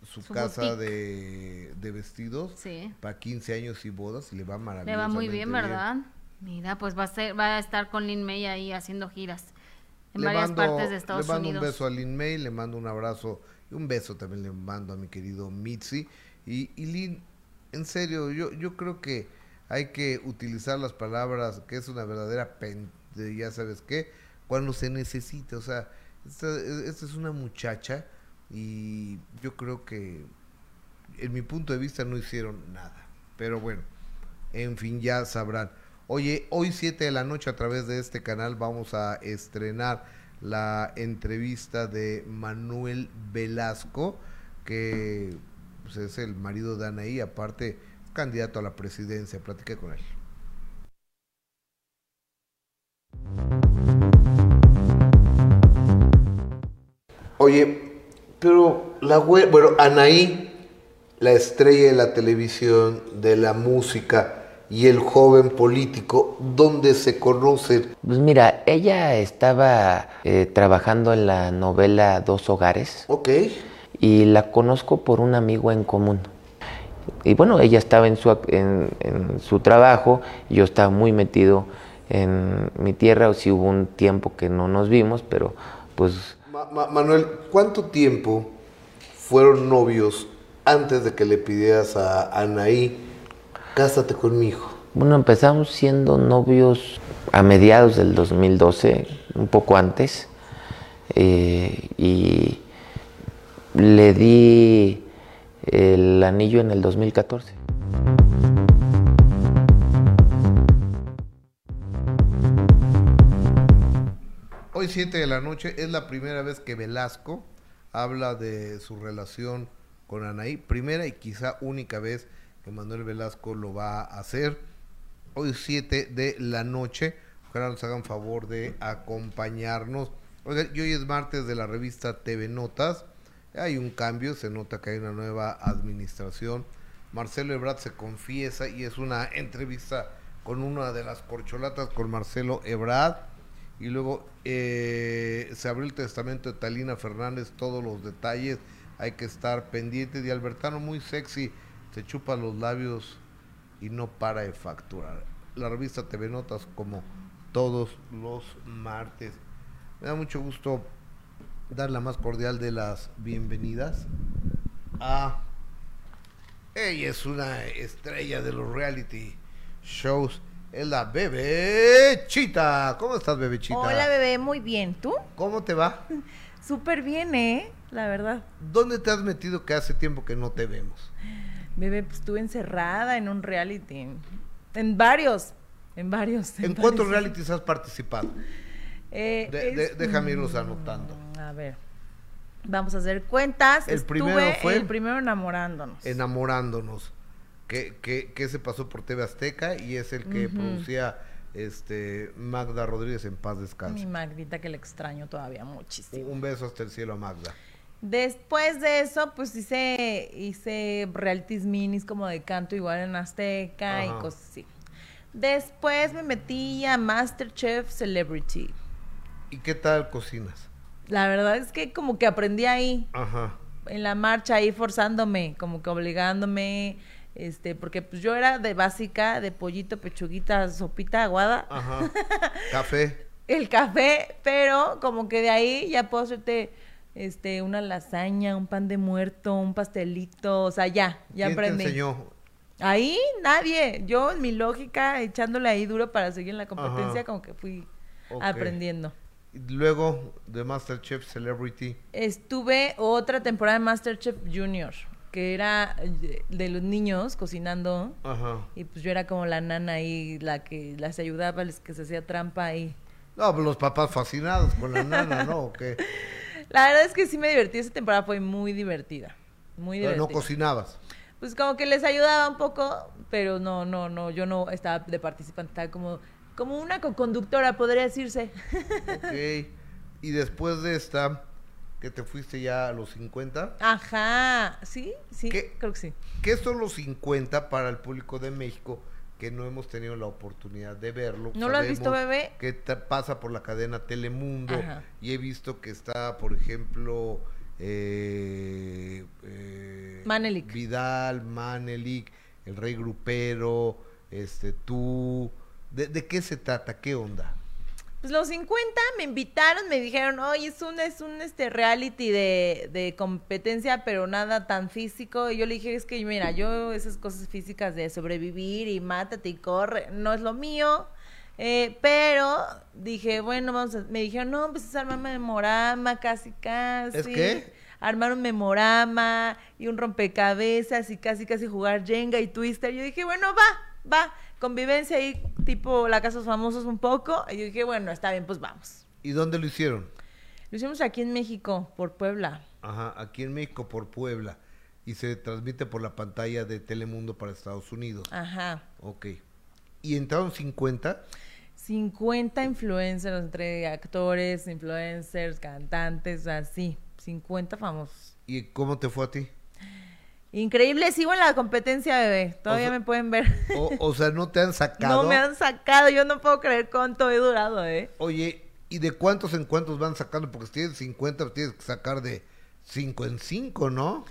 su, casa de, vestidos para 15 años y bodas y le va maravilloso. Le va muy bien, ¿verdad? Mira, pues va a, ser, va a estar con Lin May ahí haciendo giras en varias partes de Estados Unidos. Le mando un beso a Lin May, le mando un abrazo y un beso también le mando a mi querido Mitzi. Y, y en serio, yo, yo creo que hay que utilizar las palabras, que es una verdadera pen, ya sabes qué, cuando se necesita. O sea, esta, esta es una muchacha y yo creo que, en mi punto de vista, no hicieron nada. Pero bueno, en fin, ya sabrán. Oye, hoy 7 de la noche a través de este canal vamos a estrenar la entrevista de Manuel Velasco, que pues, es el marido de Anaí, aparte candidato a la presidencia. Platique con él. Oye, pero la bueno, Anaí, la estrella de la televisión, de la música y el joven político, ¿dónde se conocen? Pues mira, ella estaba eh, trabajando en la novela Dos Hogares. Ok y la conozco por un amigo en común. Y bueno, ella estaba en su, en, su trabajo, yo estaba muy metido en mi tierra, o si hubo un tiempo que no nos vimos, pero pues... Manuel, ¿cuánto tiempo fueron novios antes de que le pidieras a Anaí, cásate con mi hijo? Bueno, empezamos siendo novios a mediados del 2012, un poco antes, eh, y le di el anillo en el 2014. Hoy 7 de la noche es la primera vez que Velasco habla de su relación con Anaí, primera y quizá única vez que Manuel Velasco lo va a hacer. Hoy 7 de la noche, ojalá nos hagan favor de acompañarnos. Y hoy es martes de la revista TV Notas. Hay un cambio, se nota que hay una nueva administración. Marcelo Ebrard se confiesa y es una entrevista con una de las corcholatas con Marcelo Ebrard. Y luego eh, se abrió el testamento de Talina Fernández, todos los detalles. Hay que estar pendientes. Y Albertano, muy sexy, se chupa los labios y no para de facturar. La revista TV Notas, como todos los martes. Me da mucho gusto dar la más cordial de las bienvenidas a... Ella es una estrella de los reality shows. Es la bebé Chita. ¿Cómo estás, bebé Chita? Hola, bebé, muy bien. ¿Tú? ¿Cómo te va? Súper bien, ¿eh? La verdad. ¿Dónde te has metido que hace tiempo que no te vemos? Bebé, pues estuve encerrada en un reality. En varios. En varios. ¿En, cuántos realities has participado? Eh, De- de- es- déjame irlos anotando. A ver. Vamos a hacer cuentas. El Estuve primero fue- El primero enamorándonos. Enamorándonos. Que, que, que se pasó por TV Azteca y es el que producía este Magda Rodríguez en paz Mi descanse. Magdita que le extraño todavía muchísimo. Un beso hasta el cielo a Magda. Después de eso, pues hice, hice realities minis como de canto igual en Azteca y cosas así. Después me metí a Masterchef Celebrity. ¿Y qué tal cocinas? La verdad es que como que aprendí ahí, Ajá. en la marcha, ahí forzándome, como que obligándome, este, porque pues yo era de básica, de pollito, pechuguita, sopita aguada, Ajá. Café. el café, pero como que de ahí ya puedo hacerte este una lasaña, un pan de muerto, un pastelito, o sea, ya, ya ¿Quién aprendí. te enseñó? Ahí nadie, yo en mi lógica echándole ahí duro para seguir en la competencia Ajá. como que fui aprendiendo. Luego de Masterchef Celebrity. Estuve otra temporada de Masterchef Junior, que era eh, de los niños cocinando. Ajá. Y pues yo era como la nana ahí, la que las ayudaba, les que se hacía trampa ahí. No, pues los papás fascinados con la nana, ¿no? ¿O qué? La verdad es que sí me divertí, esa temporada fue muy divertida. Muy Pero divertida. no cocinabas. pues como que les ayudaba un poco, pero no, no, no, yo no estaba de participante, estaba como, como una co-conductora, podría decirse. Ok. Y después de esta, que te fuiste ya a los 50. Ajá, sí, sí, ¿Qué? creo que sí. ¿Qué son los 50 para el público de México que no hemos tenido la oportunidad de verlo? ¿No lo has visto, bebé? Que pasa por la cadena Telemundo Ajá. y he visto que está, por ejemplo, eh, eh, Manelik. Vidal, Manelik, el Rey Grupero, este, tú. ¿De, de qué se trata? ¿Qué onda? Pues los 50 me invitaron, me dijeron, oye, es un, es un este reality de, de competencia, pero nada tan físico. Y yo le dije, es que mira, yo esas cosas físicas de sobrevivir y mátate y corre, no es lo mío. Eh, pero dije, bueno, vamos a, me dijeron, no, pues es armar memorama, casi, casi. ¿Es qué? Armar un memorama y un rompecabezas y casi, casi jugar Jenga y Twister. Yo dije, bueno, va, va. Convivencia ahí, tipo la casa de los famosos un poco. Y yo dije, bueno, está bien, pues vamos. ¿Y dónde lo hicieron? Lo hicimos aquí en México, por Puebla. Ajá, aquí en México por Puebla y se transmite por la pantalla de Telemundo para Estados Unidos. Ajá. Ok. ¿Y entraron 50? 50 influencers, entre actores, influencers, cantantes, así. 50 famosos. ¿Y cómo te fue a ti? Increíble, sigo en la competencia, bebé. Todavía O sea- me pueden ver. O, o sea, ¿no te han sacado? No me han sacado, yo no puedo creer cuánto he durado, ¿eh? Oye, ¿y de cuántos en cuántos van sacando? Porque si tienes 50, tienes que sacar de 5 en 5, ¿no?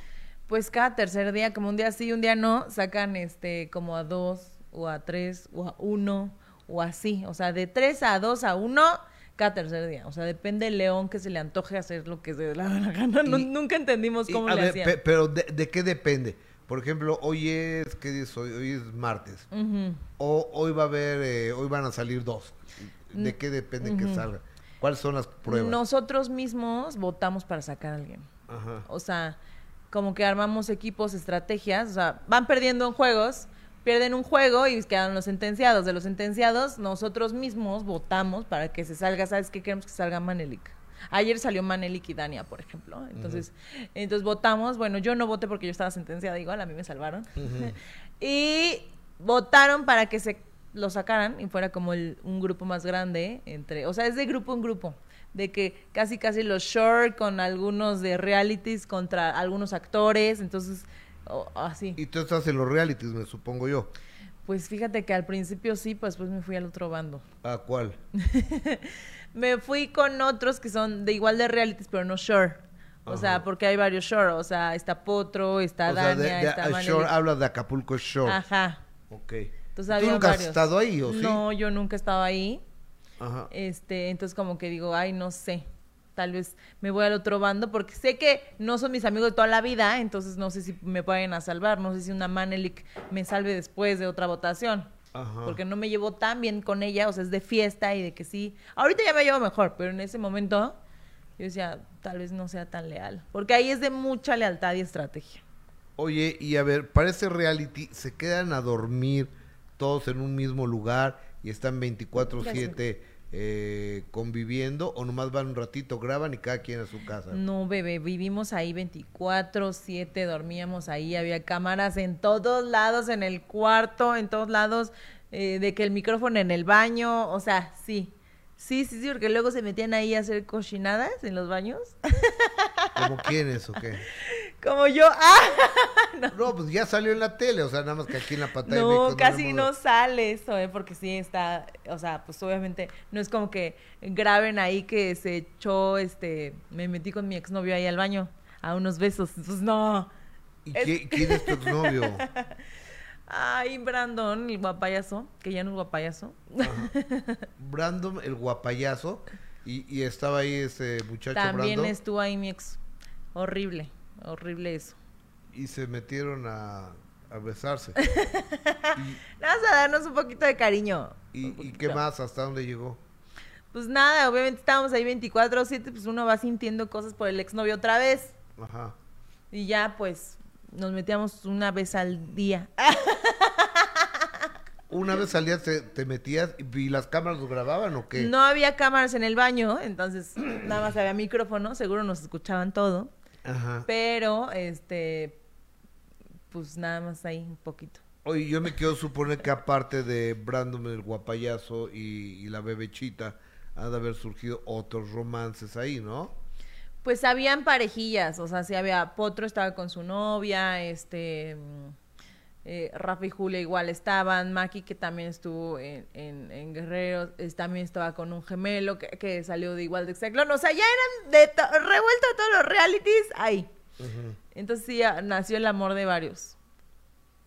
Pues cada tercer día, como un día sí, un día no, sacan este como a dos, o a tres, o a uno, o así. O sea, de tres a dos a uno, cada tercer día. O sea, depende del león que se le antoje hacer lo que se le da la gana. No- Y- nunca entendimos Y, cómo a le ver, hacían. pe- pero de, de qué depende? Por ejemplo, hoy es, ¿qué día es hoy? Hoy es martes. O hoy va a haber, eh, hoy van a salir dos. ¿De qué depende que salga? ¿Cuáles son las pruebas? Nosotros mismos votamos para sacar a alguien. Ajá. O sea, como que armamos equipos, estrategias. O sea, van perdiendo en juegos, pierden un juego y quedan los sentenciados. De los sentenciados, nosotros mismos votamos para que se salga. ¿Sabes qué? Queremos que salga Manelik. Ayer salió Manelik y Dania, por ejemplo. Entonces, entonces votamos. Bueno, yo no voté porque yo estaba sentenciada igual, a mí me salvaron. y votaron para que se lo sacaran y fuera como el- un grupo más grande entre, o sea, es de grupo en grupo, de que casi casi los short con algunos de realities contra algunos actores, entonces o- así. Y tú estás en los realities, me supongo yo. Pues fíjate que al principio sí, pues después me fui al otro bando. ¿A cuál? Me fui con otros que son de igual de realities, pero no short. O sea, porque hay varios short, o sea, está Potro, está o sea, de, Dania, de- está a Manelik. Shore, hablas de Acapulco Shore. Ajá. Ok. Entonces ¿Tú nunca has estado ahí, o sí? No, yo nunca he estado ahí. Ajá. Este, entonces como que digo, ay, no sé, tal vez me voy al otro bando porque sé que no son mis amigos de toda la vida, entonces no sé si me pueden a salvar, no sé si una Manelik me salve después de otra votación. Ajá. Porque no me llevo tan bien con ella, o sea, es de fiesta y de que sí. Ahorita ya me llevo mejor, pero en ese momento yo decía, tal vez no sea tan leal. Porque ahí es de mucha lealtad y estrategia. Oye, y a ver, para ese reality, ¿se quedan a dormir todos en un mismo lugar y están 24-7 eh, conviviendo? ¿O nomás van un ratito, graban y cada quien a su casa? No, bebé, vivimos ahí 24/7, dormíamos ahí, había cámaras en todos lados, en el cuarto, en todos lados, eh, de que el micrófono en el baño, o sea, sí. Sí, sí, sí, porque luego se metían ahí a hacer cochinadas en los baños. ¿Cómo quiénes o qué? Como yo, ¡ah! No, pues ya salió en la tele, o sea, nada más que aquí en la pantalla. No, casi vemos- no sale eso, ¿eh? porque sí está, o sea, pues obviamente no es como que graben ahí que se echó, este, me metí con mi exnovio ahí al baño a unos besos, pues no. ¿Y qué- quién es tu exnovio? Ay, Brandon, el guapayazo, que ya no es guapayazo. Brandon, el guapayazo. Y, y estaba ahí ese muchacho También Brandon. estuvo ahí mi ex. Horrible, horrible eso. Y se metieron a, a besarse. Vamos a darnos un poquito de cariño. ¿Y, qué más? ¿Hasta dónde llegó? Pues nada, obviamente estábamos ahí 24-7, pues uno va sintiendo cosas por el exnovio otra vez. Ajá. Y ya, pues, nos metíamos una vez al día. Una vez al día te, te metías y las cámaras lo grababan o qué? No había cámaras en el baño, entonces nada más había micrófono, seguro nos escuchaban todo. Ajá. Pero, este, pues nada más ahí un poquito. Oye, yo me quiero suponer que aparte de Brandon el guapayazo y, y la bebechita, ha de haber surgido otros romances ahí, ¿no? Pues habían parejillas, o sea, sí había, Potro estaba con su novia, este, eh, Rafa y Julia igual estaban, Maki que también estuvo en, en, en Guerrero, es- también estaba con un gemelo que, que salió de igual de Exciclón, o sea, ya eran de to- revuelto todos los realities ahí. Entonces sí, ah, nació el amor de varios.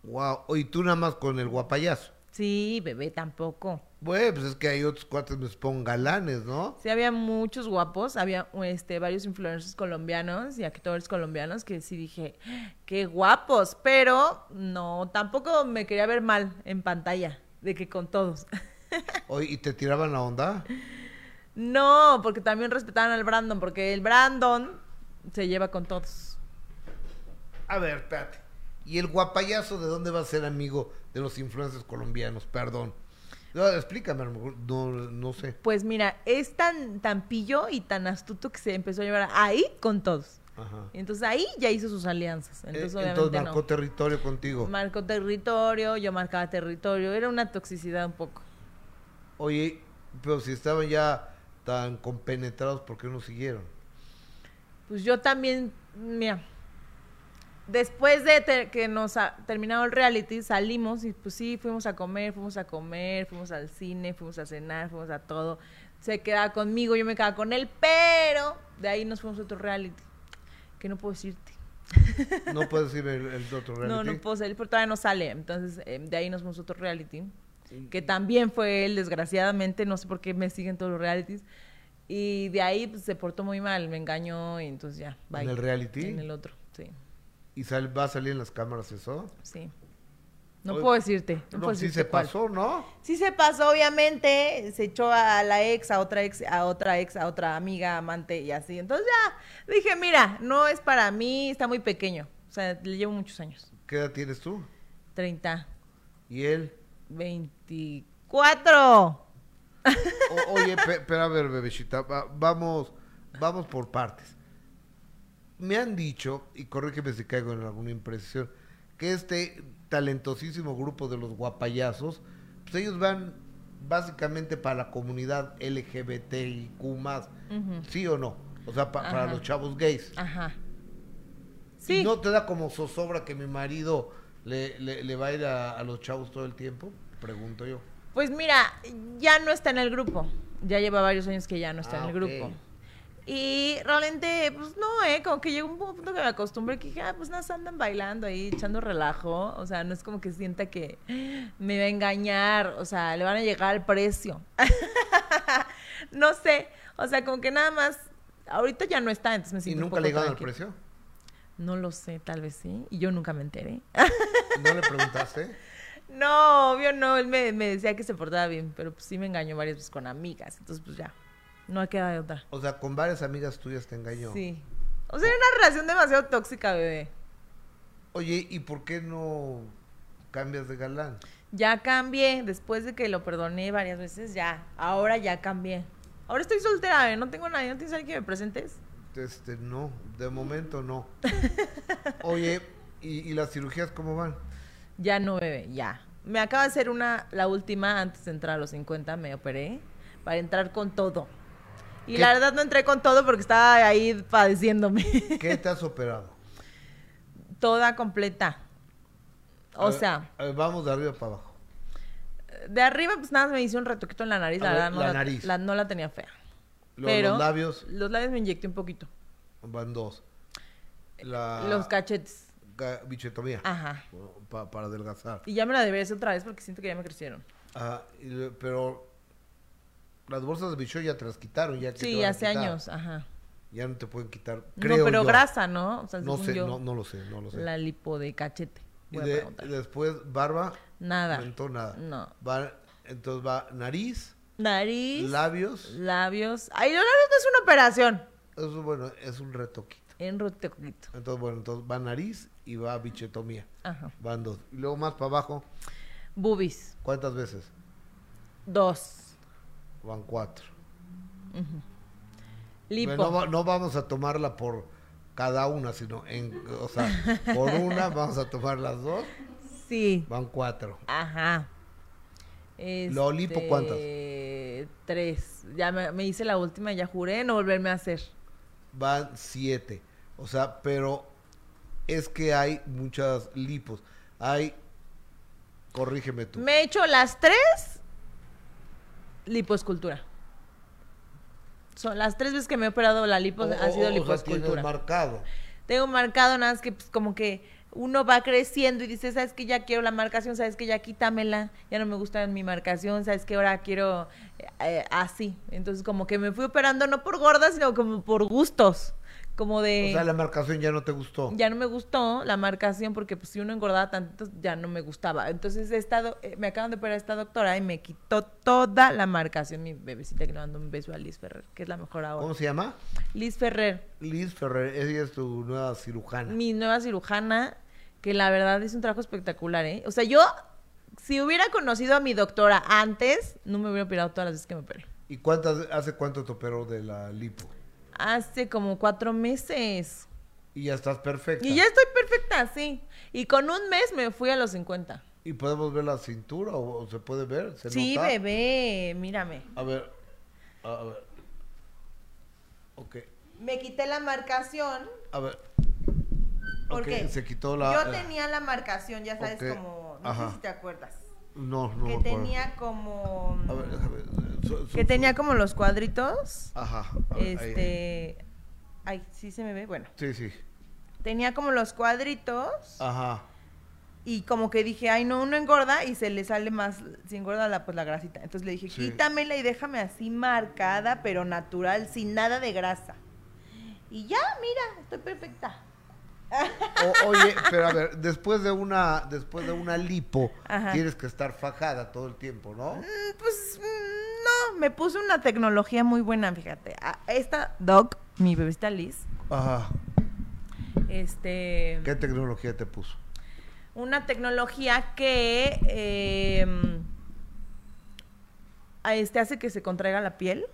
Wow. Oye, tú nada más con el guapayazo. Sí, bebé, tampoco. Bueno, pues es que hay otros cuates me supongo galanes, ¿no? Sí, había muchos guapos, había este, varios influencers colombianos y actores colombianos que sí dije, qué guapos, pero no, tampoco me quería ver mal en pantalla, de que con todos. Oye, ¿y te tiraban la onda? no, porque también respetaban al Brandon, porque el Brandon se lleva con todos. A ver, espérate. ¿Y el guapayazo de dónde va a ser amigo de los influencers colombianos? Perdón. No, explícame, a lo mejor, no, no sé. Pues mira, es tan, tan pillo y tan astuto que se empezó a llevar ahí con todos. Ajá. Entonces ahí ya hizo sus alianzas. Eh, Entonces, marcó no. territorio contigo. Marcó territorio, yo marcaba territorio, era una toxicidad un poco. Oye, pero si estaban ya tan compenetrados, ¿por qué no siguieron? Pues yo también, mira, después de ter- que nos ha terminado el reality, salimos y pues sí, fuimos a comer, fuimos a comer, fuimos al cine, fuimos a cenar, fuimos a todo. Se quedaba conmigo, yo me quedaba con él, pero de ahí nos fuimos a otro reality, que no puedo decirte. No puedes decir el, el otro reality. No, no puedo salir, pero todavía no sale. Entonces, eh, de ahí nos fuimos a otro reality, que también fue él, desgraciadamente, no sé por qué me siguen todos los realities. Y de ahí pues, se portó muy mal, me engañó y entonces ya. bye. ¿En el reality? En el otro, sí. ¿Y sal- va a salir en las cámaras eso? Sí. No Oye, puedo decirte. No, No, puedo sí decirte se cuál. pasó, ¿no? Sí se pasó, obviamente. Se echó a la ex, a otra ex, a otra ex, a otra amiga, amante y así. Entonces ya dije, mira, no es para mí, está muy pequeño. O sea, le llevo muchos años. ¿Qué edad tienes tú? 30, ¿Y él? 24. O- oye, pe- pero a ver, bebecita, va- vamos, vamos por partes. Me han dicho, y corrígeme si caigo en alguna impresión, que este talentosísimo grupo de los guapayazos, pues ellos van básicamente para la comunidad LGBTIQ+, ¿sí o no? O sea, pa- para los chavos gays. Ajá. ¿Y Sí. no te da como zozobra que mi marido le, le- le va a ir a, a los chavos todo el tiempo? Pregunto yo. Pues mira, ya no está en el grupo. Ya lleva varios años que ya no está Ah, en el ok. grupo. Y realmente, pues no, ¿eh? Como que llegó un punto que me acostumbré que dije, ah, pues nada, andan bailando ahí, echando relajo. O sea, no es como que sienta que me va a engañar. O sea, le van a llegar al precio. no sé. O sea, como que nada más. Ahorita ya no está, entonces me ¿Y siento un nunca poco le llegaron al precio? No lo sé, tal vez sí. Y yo nunca me enteré. ¿No le preguntaste? No, obvio no, él me, me decía que se portaba bien, pero pues sí me engañó varias veces con amigas, entonces pues ya, no ha quedado de otra. O sea, con varias amigas tuyas te engañó. Sí. O sea, era una relación demasiado tóxica, bebé. Oye, ¿y por qué no cambias de galán? Ya cambié, después de que lo perdoné varias veces, ya, ahora ya cambié. Ahora estoy soltera, bebé, no tengo nadie, ¿no tienes alguien que me presentes? Este, no, de momento no. Oye, ¿y, y las cirugías cómo van? Ya no, bebé, ya. Me acaba de hacer una, la última, antes de entrar a los 50, me operé, para entrar con todo. Y ¿Qué? la verdad no entré con todo porque estaba ahí padeciéndome. ¿Qué te has operado? Toda completa. O sea, ver, vamos de arriba para abajo. de arriba pues nada me hice un retoquito en la nariz, A la ver, verdad no la nariz. la- no la tenía fea. Lo- Pero Los labios Los labios me inyecté un poquito. van dos. La Los cachetes. bichetomía. Ajá. pa- para adelgazar. Y ya me la debería hacer otra vez porque siento que ya me crecieron. Ajá, pero las bolsas de bicho ya te las quitaron. Ya que Sí, hace años, ajá. Ya no te pueden quitar. No, pero yo. grasa, ¿no? O sea, No sé, yo, no, no lo sé, no lo sé. la lipo de cachete. Y a después barba, Nada. mentón, nada. No. Va, entonces va nariz, Nariz, labios. labios. Ay, los labios no es una operación. Eso bueno, es un retoquito. En retoquito. Entonces, bueno, entonces va nariz y va bichetomía. Ajá. Van dos. Y luego más para abajo, Boobies. ¿cuántas veces? Dos. Van cuatro. Lipo. No, va- no vamos a tomarla por cada una, sino en, o sea, por una vamos a tomar las dos, Sí. van cuatro. Ajá. ¿Lo lipo cuántas? Este, Tres. Ya me, me hice la última y ya juré no volverme a hacer. van siete. O sea, pero es que hay muchas lipos. Hay, corrígeme tú. Me he hecho las tres lipoescultura. Son las tres veces que me he operado la lipo O- ha o- sido o sea, tienes lipoescultura. marcado. Tengo marcado nada más que pues como que uno va creciendo y dice, sabes que ya quiero la marcación, sabes que ya quítamela, ya no me gusta mi marcación, sabes que ahora quiero eh, eh, así. Entonces como que me fui operando no por gorda, sino como por gustos. Como de... O sea, la marcación ya no te gustó. ya no me gustó la marcación porque pues si uno engordaba tanto ya no me gustaba. Entonces he estado, eh, me acaban de operar esta doctora y me quitó toda la marcación, mi bebecita que le mando un beso a Liz Ferrer, que es la mejor ahora. ¿Cómo se llama? Liz Ferrer, Liz Ferrer, ella es tu nueva cirujana. mi nueva cirujana, que la verdad es un trabajo espectacular, ¿eh? O sea, yo, si hubiera conocido a mi doctora antes, no me hubiera operado todas las veces que me operé. ¿Y cuántas, hace cuánto te operó de la lipo? Hace como cuatro meses. Y ya estás perfecta. Y ya estoy perfecta, sí. Y con un mes me fui a los 50. ¿Y podemos ver la cintura o, o se puede ver? ¿Se Sí, nota? bebé, mírame. A ver, a, ver. Ok, Me quité la marcación a ver. porque Ok, se quitó la... yo tenía la marcación, ya sabes, ok, como, no ajá. sé si te acuerdas, No, no que tenía como, A ver, déjame. eh, que tenía como los cuadritos, Ajá. a ver, ahí, ahí. este, ay, sí se me ve, bueno, Sí, sí. tenía como los cuadritos Ajá. Y como que dije, ay, no, uno engorda y se le sale más, si engorda la, pues la grasita. Entonces le dije, Sí. quítamela y déjame así marcada, pero natural, sin nada de grasa. Y ya, mira, estoy perfecta. O- oye, pero a ver, después de una, después de una lipo, Ajá. tienes que estar fajada todo el tiempo, ¿no? Mm, Pues mm, no, me puse una tecnología muy buena, fíjate. Esta Doc, mi bebecita Liz, Ajá. este, ¿Qué tecnología te puso? una tecnología que eh, este hace que se contraiga la piel,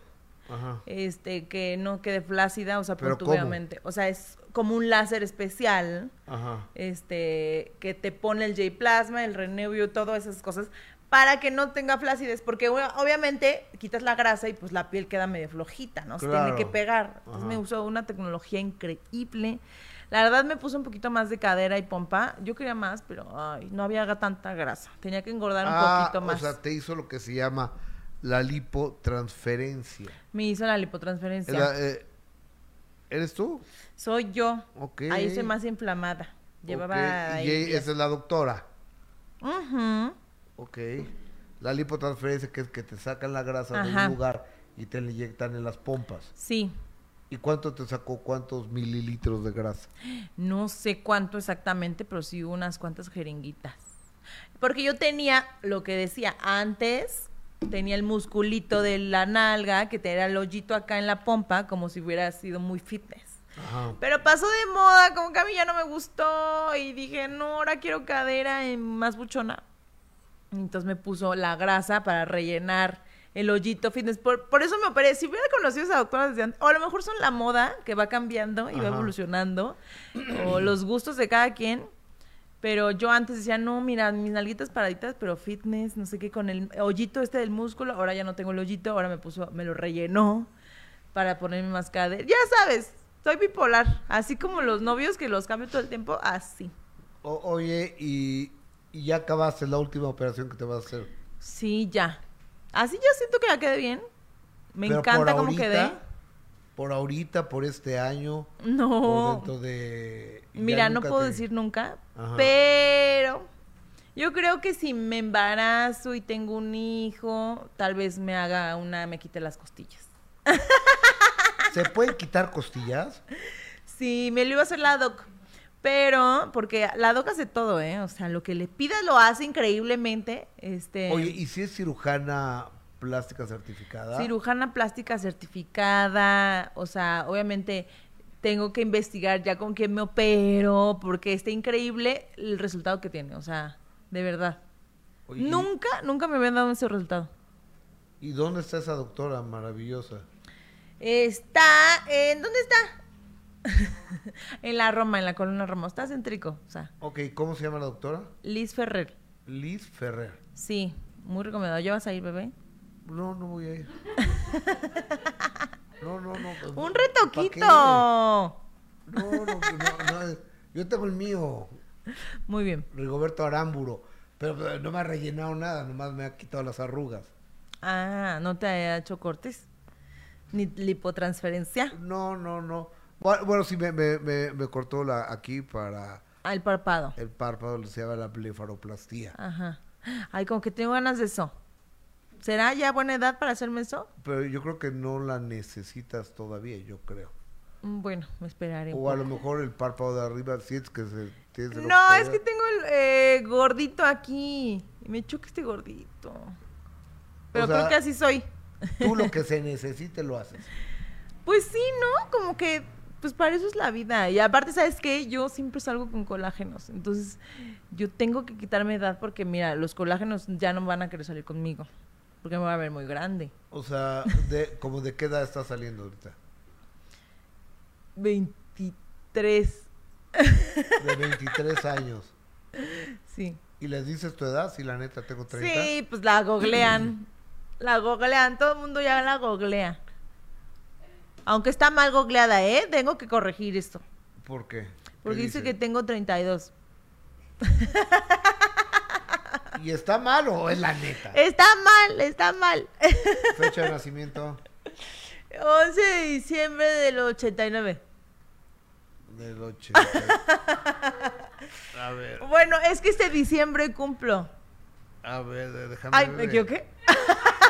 Ajá. este, que no quede flácida, o sea, ¿Pero obviamente. O sea, es como un láser especial, Ajá. este, que te pone el J-plasma, el Renew, todas esas cosas, para que no tenga flacidez, porque obviamente quitas la grasa y pues la piel queda medio flojita, ¿no? Se tiene que pegar. Entonces Ajá. me usó una tecnología increíble. La verdad me puso un poquito más de cadera y pompa. Yo quería más, pero ay, no había tanta grasa. Tenía que engordar un Ah, poquito más. O sea, te hizo lo que se llama la lipotransferencia. me hizo la lipotransferencia. Eh, ¿Eres tú? Soy yo. Ok. Ahí estoy más inflamada. Llevaba Ok, ahí Y esa es la doctora. Ujú. Ok. La lipotransferencia que es que te sacan la grasa de un lugar y te la inyectan en las pompas. Sí. ¿Y cuánto te sacó? ¿Cuántos mililitros de grasa? No sé cuánto exactamente, pero sí unas cuantas jeringuitas. Porque yo tenía lo que decía antes, tenía el musculito de la nalga, que te era el hoyito acá en la pompa, como si hubiera sido muy fitness. Ajá. Pero pasó de moda, como que a mí ya no me gustó y dije, no, ahora quiero cadera en más buchona. Entonces me puso la grasa para rellenar el hoyito fitness. Por, por eso me operé. Si hubiera conocido a esa doctora desde antes, o a lo mejor son la moda que va cambiando y va evolucionando, o los gustos de cada quien. Pero yo antes decía, no, mira, mis nalguitas paraditas, pero fitness, no sé qué, con el hoyito este del músculo. Ahora ya no tengo el hoyito, ahora me puso, me lo rellenó para ponerme más cadera. Ya sabes, soy bipolar. Así como los novios que los cambio todo el tiempo, así. O- oye, y, y ya acabaste la última operación que te vas a hacer. Sí, ya. Así yo siento que ya quedé bien. Me Pero encanta cómo quedé. Por ahorita, por este año, por No. dentro de... Mira, no puedo te- decir nunca, Ajá. pero yo creo que si me embarazo y tengo un hijo, tal vez me haga una, me quite las costillas. ¿Se pueden quitar costillas? Sí, me lo iba a hacer la doc. Pero, porque la doc hace todo, ¿eh? O sea, lo que le pida lo hace increíblemente. Este, Oye, ¿y si es cirujana plástica certificada? cirujana plástica certificada. O sea, obviamente tengo que investigar ya con quién me opero, porque está increíble el resultado que tiene. O sea, de verdad. Oye, ¿y- Nunca, nunca me habían dado ese resultado. ¿Y dónde está esa doctora maravillosa? Está, ¿en dónde está? en la Roma, en la columna Roma. Está céntrico, o sea, Ok, ¿cómo se llama la doctora? Liz Ferrer. Liz Ferrer. Sí, muy recomendado. ¿Ya vas a ir, bebé? No, no voy a ir. No, no, no. pues, Un ¿pa' retoquito. No, no, no, no, Yo tengo el mío, Muy bien. Rigoberto Aramburo. Pero eh, no me ha rellenado nada, nomás me ha quitado las arrugas. Ah, ¿no te ha hecho cortes? Ni lipotransferencia. No, no, no. Bueno, bueno, sí, me, me, me, me cortó la aquí para Ah, el párpado. el párpado, se llama la blefaroplastía. Ajá. Ay, como que tengo ganas de eso. ¿Será ya buena edad para hacerme eso? Pero yo creo que no la necesitas todavía, yo creo. Mm, Bueno, me esperaré. O a lo mejor el párpado de arriba sientes que se tienes el No, es que tengo el eh, gordito aquí. Y me choca este gordito. Pero sea, creo que así soy. Tú lo que se necesite lo haces. Pues sí, ¿no? Como que, pues para eso es la vida. Y aparte, ¿sabes qué? Yo siempre salgo con colágenos. Entonces, yo tengo que quitarme edad porque, mira, los colágenos ya no van a querer salir conmigo. Porque me voy a ver muy grande. O sea, de, como de qué edad estás saliendo ahorita. 23. De 23 años. Sí. ¿Y les dices tu edad? Si la neta tengo 30. Sí, pues la googlean. la googlean. Todo el mundo ya la googlea. Aunque está mal googleada, ¿eh? Tengo que corregir esto. ¿Por qué? Porque ¿Qué dice que tengo 32. ¿Y está mal o es la neta? Está mal, está mal. Fecha de nacimiento 11 de diciembre del 89. del 80. A ver, Bueno, es que este diciembre cumplo. a ver, déjame Ay, ver. ¿me equivoqué?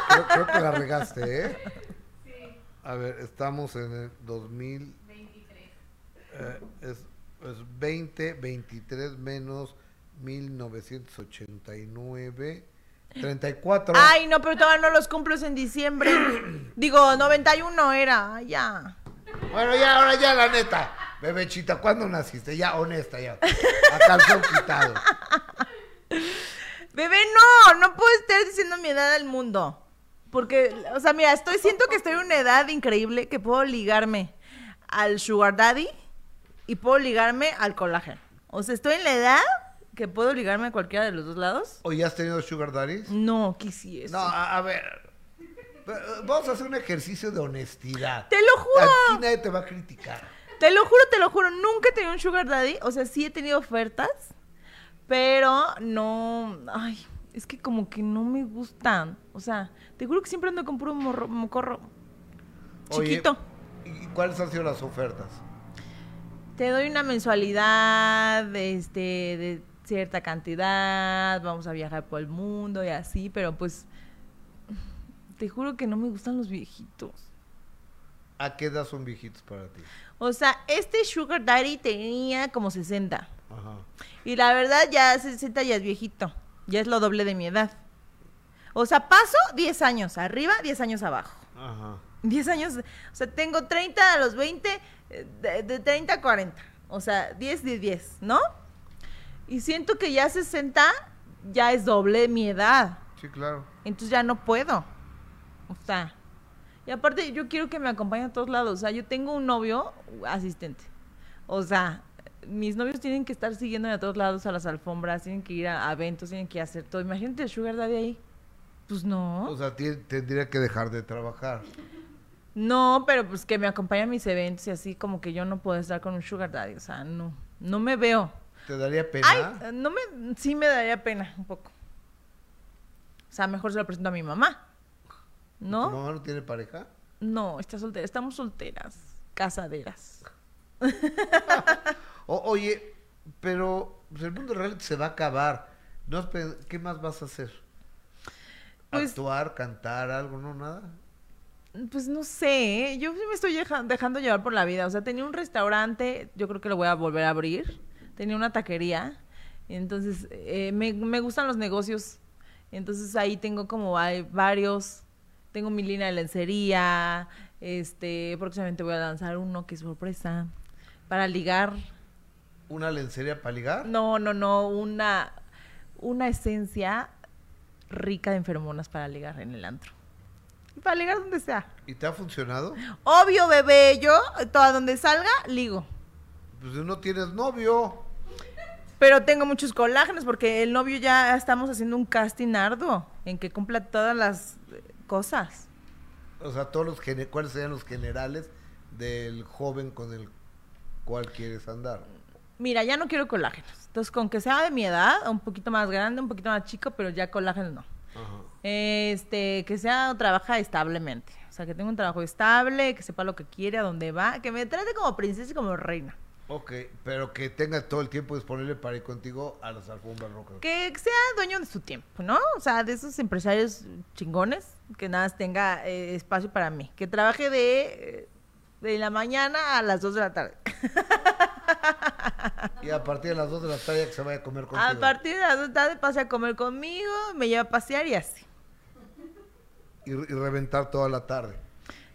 Creo, creo que la regaste, ¿eh? A ver, estamos en el 2023. es, es 20, 23 menos 1989. 34. Ay, no, pero todavía no los cumplo es en diciembre. Digo, 91 era. Ay, ya. Bueno, ya, ahora ya la neta. Bebechita, ¿cuándo naciste? Ya, honesta, ya. A calzón quitado. Bebé, no, no puedo estar diciendo mi edad al mundo. Porque, o sea, mira, estoy, siento que estoy en una edad increíble que puedo ligarme al sugar daddy y puedo ligarme al colágeno. O sea, estoy en la edad que puedo ligarme a cualquiera de los dos lados. ¿O ya has tenido sugar daddies? No, quisiese. No, a, a ver. eh, Vamos a hacer un ejercicio de honestidad. Te lo juro. Aquí nadie te va a criticar. Te lo juro, te lo juro, nunca he tenido un sugar daddy. O sea, sí he tenido ofertas, pero no. Ay, es que como que no me gustan. O sea, te juro que siempre ando con puro morro, mocorro. Oye, Chiquito. ¿Y cuáles han sido las ofertas? Te doy una mensualidad este, de cierta cantidad, vamos a viajar por el mundo y así, pero pues te juro que no me gustan los viejitos. ¿A qué edad son viejitos para ti? O sea, este Sugar Daddy tenía como 60. Ajá. Y la verdad, ya 60 ya es viejito. Ya es lo doble de mi edad. O sea, paso 10 años arriba, 10 años abajo. Ajá. 10 años, o sea, tengo 30 a los 20, eh, de, de 30 a 40. O sea, 10 de 10, ¿no? Y siento que ya 60 ya es doble mi edad. Sí, claro. Entonces ya no puedo. O sea, y aparte yo quiero que me acompañe a todos lados. O sea, yo tengo un novio asistente. O sea, mis novios tienen que estar siguiéndome a todos lados, a las alfombras, tienen que ir a, eventos, tienen que hacer todo. Imagínate el Sugar Daddy ahí. Pues no. O sea, tendría que dejar de trabajar. No, pero pues que me acompañe a mis eventos y así como que yo no puedo estar con un Sugar Daddy. O sea, no. No me veo. ¿Te daría pena? Ay, no me, sí me daría pena un poco. O sea, mejor se lo presento a mi mamá. ¿Tu ¿No? mamá no tiene pareja? No, está soltera. Estamos solteras, casaderas. O- oye, pero pues, el mundo real se va a acabar. ¿No ¿Qué más vas a hacer? Pues- ¿Actuar, cantar, algo? ¿No? ¿Nada? Pues no sé, ¿eh? yo me estoy deja- dejando llevar por la vida. O sea, tenía un restaurante, yo creo que lo voy a volver a abrir. Tenía una taquería. Entonces, eh, me, me gustan los negocios. Entonces ahí tengo como hay varios. Tengo mi línea de lencería. Este, próximamente voy a lanzar uno que es sorpresa. Para ligar. ¿Una lencería para ligar? No, no, no, una, una esencia rica de feromonas para ligar en el antro. Y Para ligar donde sea. ¿Y te ha funcionado? Obvio, bebé, yo, toda donde salga, ligo. Pues no tienes novio. Pero tengo muchos colágenos porque el novio ya estamos haciendo un casting arduo en que cumpla todas las eh, cosas. O sea, todos los ¿cuáles serían los generales del joven con el cual quieres andar? Mira, ya no quiero colágenos. Entonces, con que sea de mi edad, un poquito más grande, un poquito más chico, pero ya colágenos no. Ajá. Este, que sea, trabaja establemente. O sea, que tenga un trabajo estable, que sepa lo que quiere, a dónde va, que me trate como princesa y como reina. Ok, pero que tenga todo el tiempo disponible para ir contigo a las alfombras rojas. Que sea dueño de su tiempo, ¿no? O sea, de esos empresarios chingones, que nada más tenga eh, espacio para mí. Que trabaje de, eh, de la mañana a las 2 de la tarde. Y a partir de las 2 de la tarde que se vaya a comer contigo. A partir de las 2 de la tarde pase a comer conmigo, me lleva a pasear y así. Y, y reventar toda la tarde.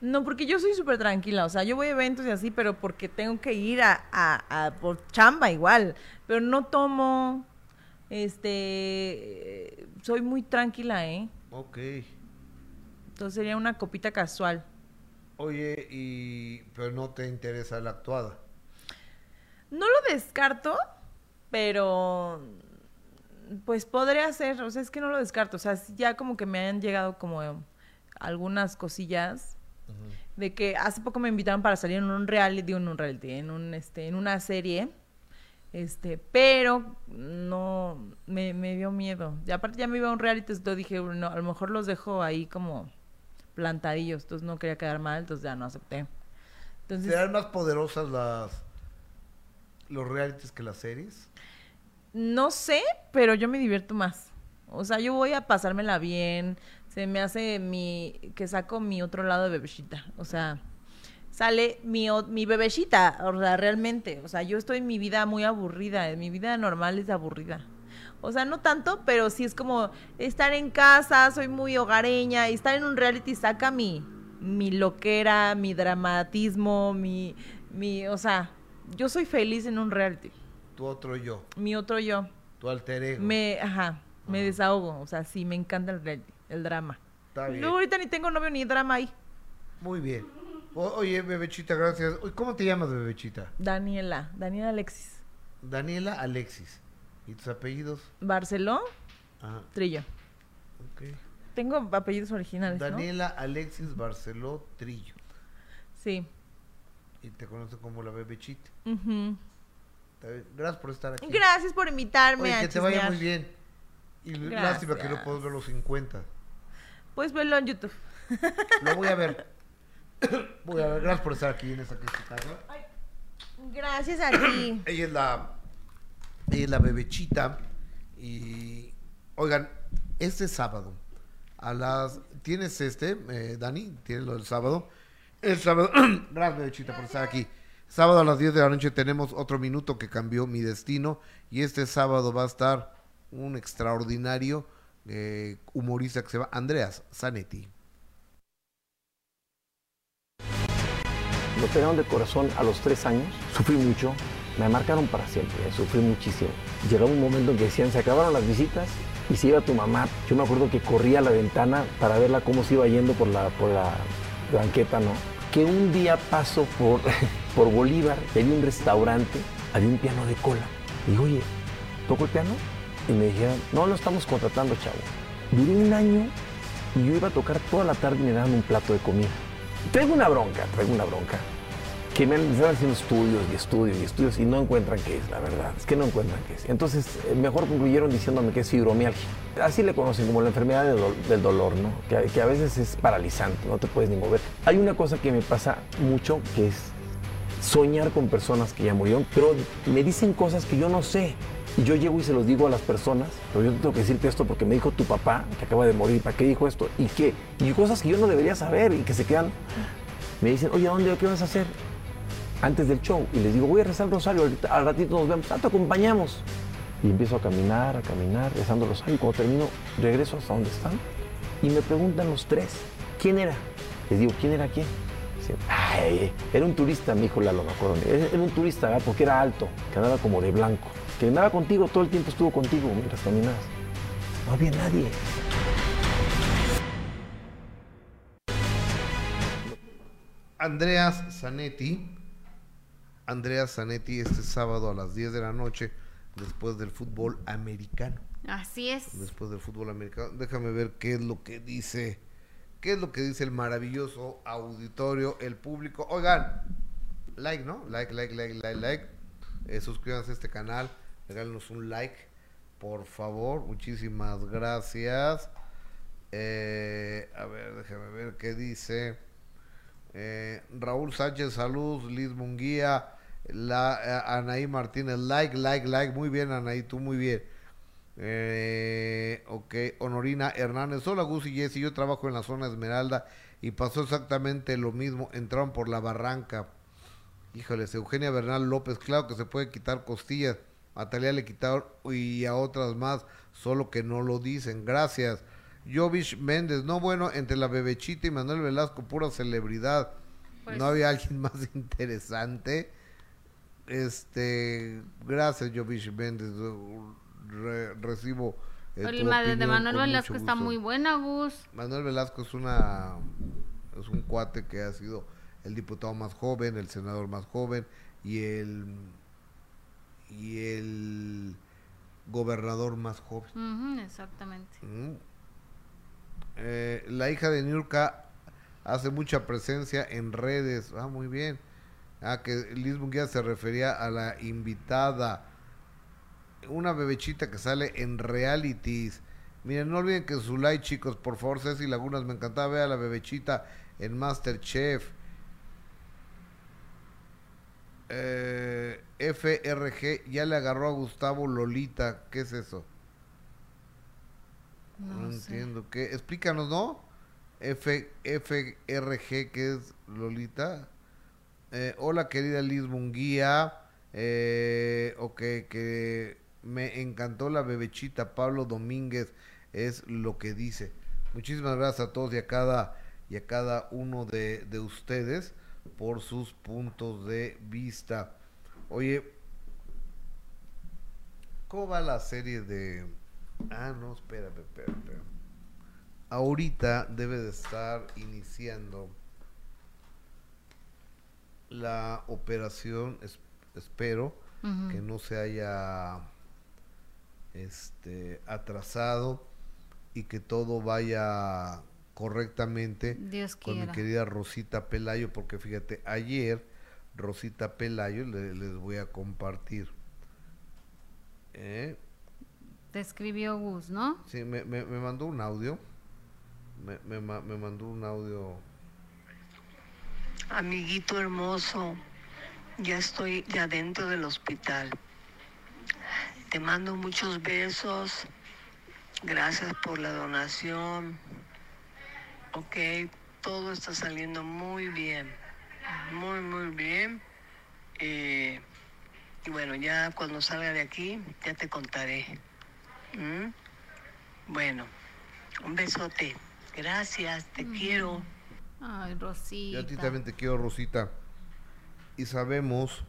No, porque yo soy súper tranquila, o sea, yo voy a eventos y así, pero porque tengo que ir a, a- a- por chamba igual, pero no tomo, este, soy muy tranquila, ¿eh? Ok. Entonces sería una copita casual. Oye, y pero no te interesa la actuada. No lo descarto, pero pues podría ser, o sea, es que no lo descarto, o sea, ya como que me han llegado como algunas cosillas de que hace poco me invitaron para salir en un reality, en un reality, en un este en una serie. Este, pero no me, me dio miedo. Y aparte ya me iba a un reality, entonces dije, no, a lo mejor los dejo ahí como plantadillos, entonces no quería quedar mal, entonces ya no acepté. Entonces, ¿Serán más poderosas las los realities que las series? No sé, pero yo me divierto más. O sea, yo voy a pasármela bien. Se me hace mi. que saco mi otro lado de bebecita. O sea, sale mi, mi bebecita. O sea, realmente. O sea, yo estoy en mi vida muy aburrida. Mi vida normal es aburrida. O sea, no tanto, pero sí es como estar en casa, soy muy hogareña. Y estar en un reality saca mi, mi loquera, mi dramatismo, mi, mi. O sea, yo soy feliz en un reality. Tu otro yo, Mi otro yo. tu alter ego. Me, ajá, me desahogo. O sea, sí, me encanta el, reality, el drama. Está bien. Luego ahorita ni tengo novio ni drama ahí. Muy bien. O- oye, Bebechita, gracias. Oye, ¿Cómo te llamas, Bebechita? Daniela, Daniela Alexis. Daniela Alexis. ¿Y tus apellidos? Barceló, Ajá, Trillo. ok. Tengo apellidos originales, ¿no? Daniela Alexis Barceló Trillo. Sí. Y te conocen como la Bebechita. Ujú. Está bien. Gracias por estar aquí. Gracias por invitarme Oye, a que te vaya chismear. muy bien. Y lástima que no Gracias. puedo ver los 50. Puedes verlo en YouTube. Lo voy a ver. voy a ver. Gracias por estar aquí en esta casa. Gracias a ti. Ella es la, ella es la bebechita. Y oigan, este sábado, a las. ¿Tienes este, eh, Dani? ¿Tienes lo del sábado? El sábado. Gracias, bebechita, por estar aquí. Sábado a las 10 de la noche tenemos otro minuto que cambió mi destino. Y este sábado va a estar un extraordinario eh, humorista que se llama Andreas Zanetti. Me operaron de corazón a los tres años, sufrí mucho, me marcaron para siempre, sufrí muchísimo. Llegaba un momento en que decían, se acabaron las visitas y se iba tu mamá. Yo me acuerdo que corría a la ventana para verla cómo se iba yendo por la, por la banqueta, ¿no? Que un día paso por, por Bolívar, había un restaurante, había un piano de cola. Y digo, oye, ¿toco el piano? Y me dijeron, no lo estamos contratando, chavo. Duré un año y yo iba a tocar toda la tarde y me daban un plato de comida. Traigo una bronca, traigo una bronca. Que me están haciendo estudios y estudios y estudios y no encuentran qué es, la verdad. Es que no encuentran qué es. Entonces, eh, mejor concluyeron diciéndome que es fibromialgia. Así le conocen como la enfermedad del, dol- del dolor, ¿no? Que, que a veces es paralizante, no te puedes ni mover. Hay una cosa que me pasa mucho que es soñar con personas que ya murieron, pero me dicen cosas que yo no sé. Y yo llego y se los digo a las personas, pero yo tengo que decirte esto porque me dijo tu papá que acaba de morir, ¿para qué dijo esto? ¿Y qué? Y cosas que yo no debería saber y que se quedan. Me dicen, oye, ¿a dónde? ¿Qué vas a hacer? Antes del show. Y les digo, voy a rezar el rosario, al ratito nos vemos, ah, te acompañamos. Y empiezo a caminar, a caminar, rezando rosario. Y cuando termino, regreso hasta donde están. Y me preguntan los tres, ¿quién era? Les digo, ¿quién era quién? Era un turista, me dijo Lalo, me acuerdo. Era un turista, porque era alto, que andaba como de blanco. Que andaba contigo, todo el tiempo estuvo contigo mientras caminabas. No había nadie. Andreas Zanetti. Andreas Zanetti este sábado a las 10 de la noche, después del fútbol americano. Así es. Después del fútbol americano. Déjame ver qué es lo que dice. ¿Qué es lo que dice el maravilloso auditorio, el público? Oigan, like, ¿no? Like, like, like, like, like. Eh, suscríbanse a este canal. Regálenos un like, por favor. Muchísimas gracias. Eh, a ver, déjame ver qué dice. Eh, Raúl Sánchez, salud. Liz Munguía. Eh, Anaí Martínez, like, like, like. Muy bien, Anaí, tú muy bien. Eh, ok, Honorina Hernández. Hola, Gus y Jessy. Yo trabajo en la zona Esmeralda y pasó exactamente lo mismo. Entraron por la barranca. Híjoles, Eugenia Bernal López. Claro que se puede quitar costillas. A Talía le quitaron y a otras más, solo que no lo dicen. Gracias. Jovish Méndez. No, bueno, entre la Bebechita y Manuel Velasco, pura celebridad. Pues- No había alguien más interesante. Este, gracias, Jovish Méndez. Re- recibo. eh, El tu ma- de opinión Manuel Velasco está muy buena, Gus. Manuel Velasco es una es un cuate que ha sido el diputado más joven, el senador más joven y el y el gobernador más joven. Ujú, exactamente. Mm. Eh, la hija de Niurka hace mucha presencia en redes. Ah, muy bien. Ah, que Liz Munguía se refería a la invitada. Una bebechita que sale en realities. Miren, no olviden que su like, chicos, por favor, Ceci Lagunas, me encantaba ver a la bebechita en Masterchef. Eh, FRG ya le agarró a Gustavo Lolita. ¿Qué es eso? No, entiendo. ¿Qué? Explícanos, ¿no? F, FRG, ¿qué es Lolita? Eh, hola, querida Liz Munguía. Eh, ok, que me encantó la bebechita. Pablo Domínguez es lo que dice. Muchísimas gracias a todos y a cada, y a cada uno de, de ustedes por sus puntos de vista. Oye, ¿cómo va la serie de... Ah, no, espérame, espérame, espérame. Ahorita debe de estar iniciando la operación, es- espero que no se haya este atrasado y que todo vaya correctamente Dios con mi querida Rosita Pelayo, porque fíjate, ayer Rosita Pelayo le- les voy a compartir. ¿eh? Te escribió Gus, ¿no? Sí, me, me, me mandó un audio. Me, me, me mandó un audio. Amiguito hermoso, ya estoy ya dentro del hospital. Te mando muchos besos. Gracias por la donación. Ok, todo está saliendo muy bien. Muy, muy bien. Eh, y bueno, ya cuando salga de aquí, ya te contaré. ¿Mm? Bueno, un besote. Gracias, te quiero. Ay, Rosita. a ti también te quiero, Rosita. Y sabemos,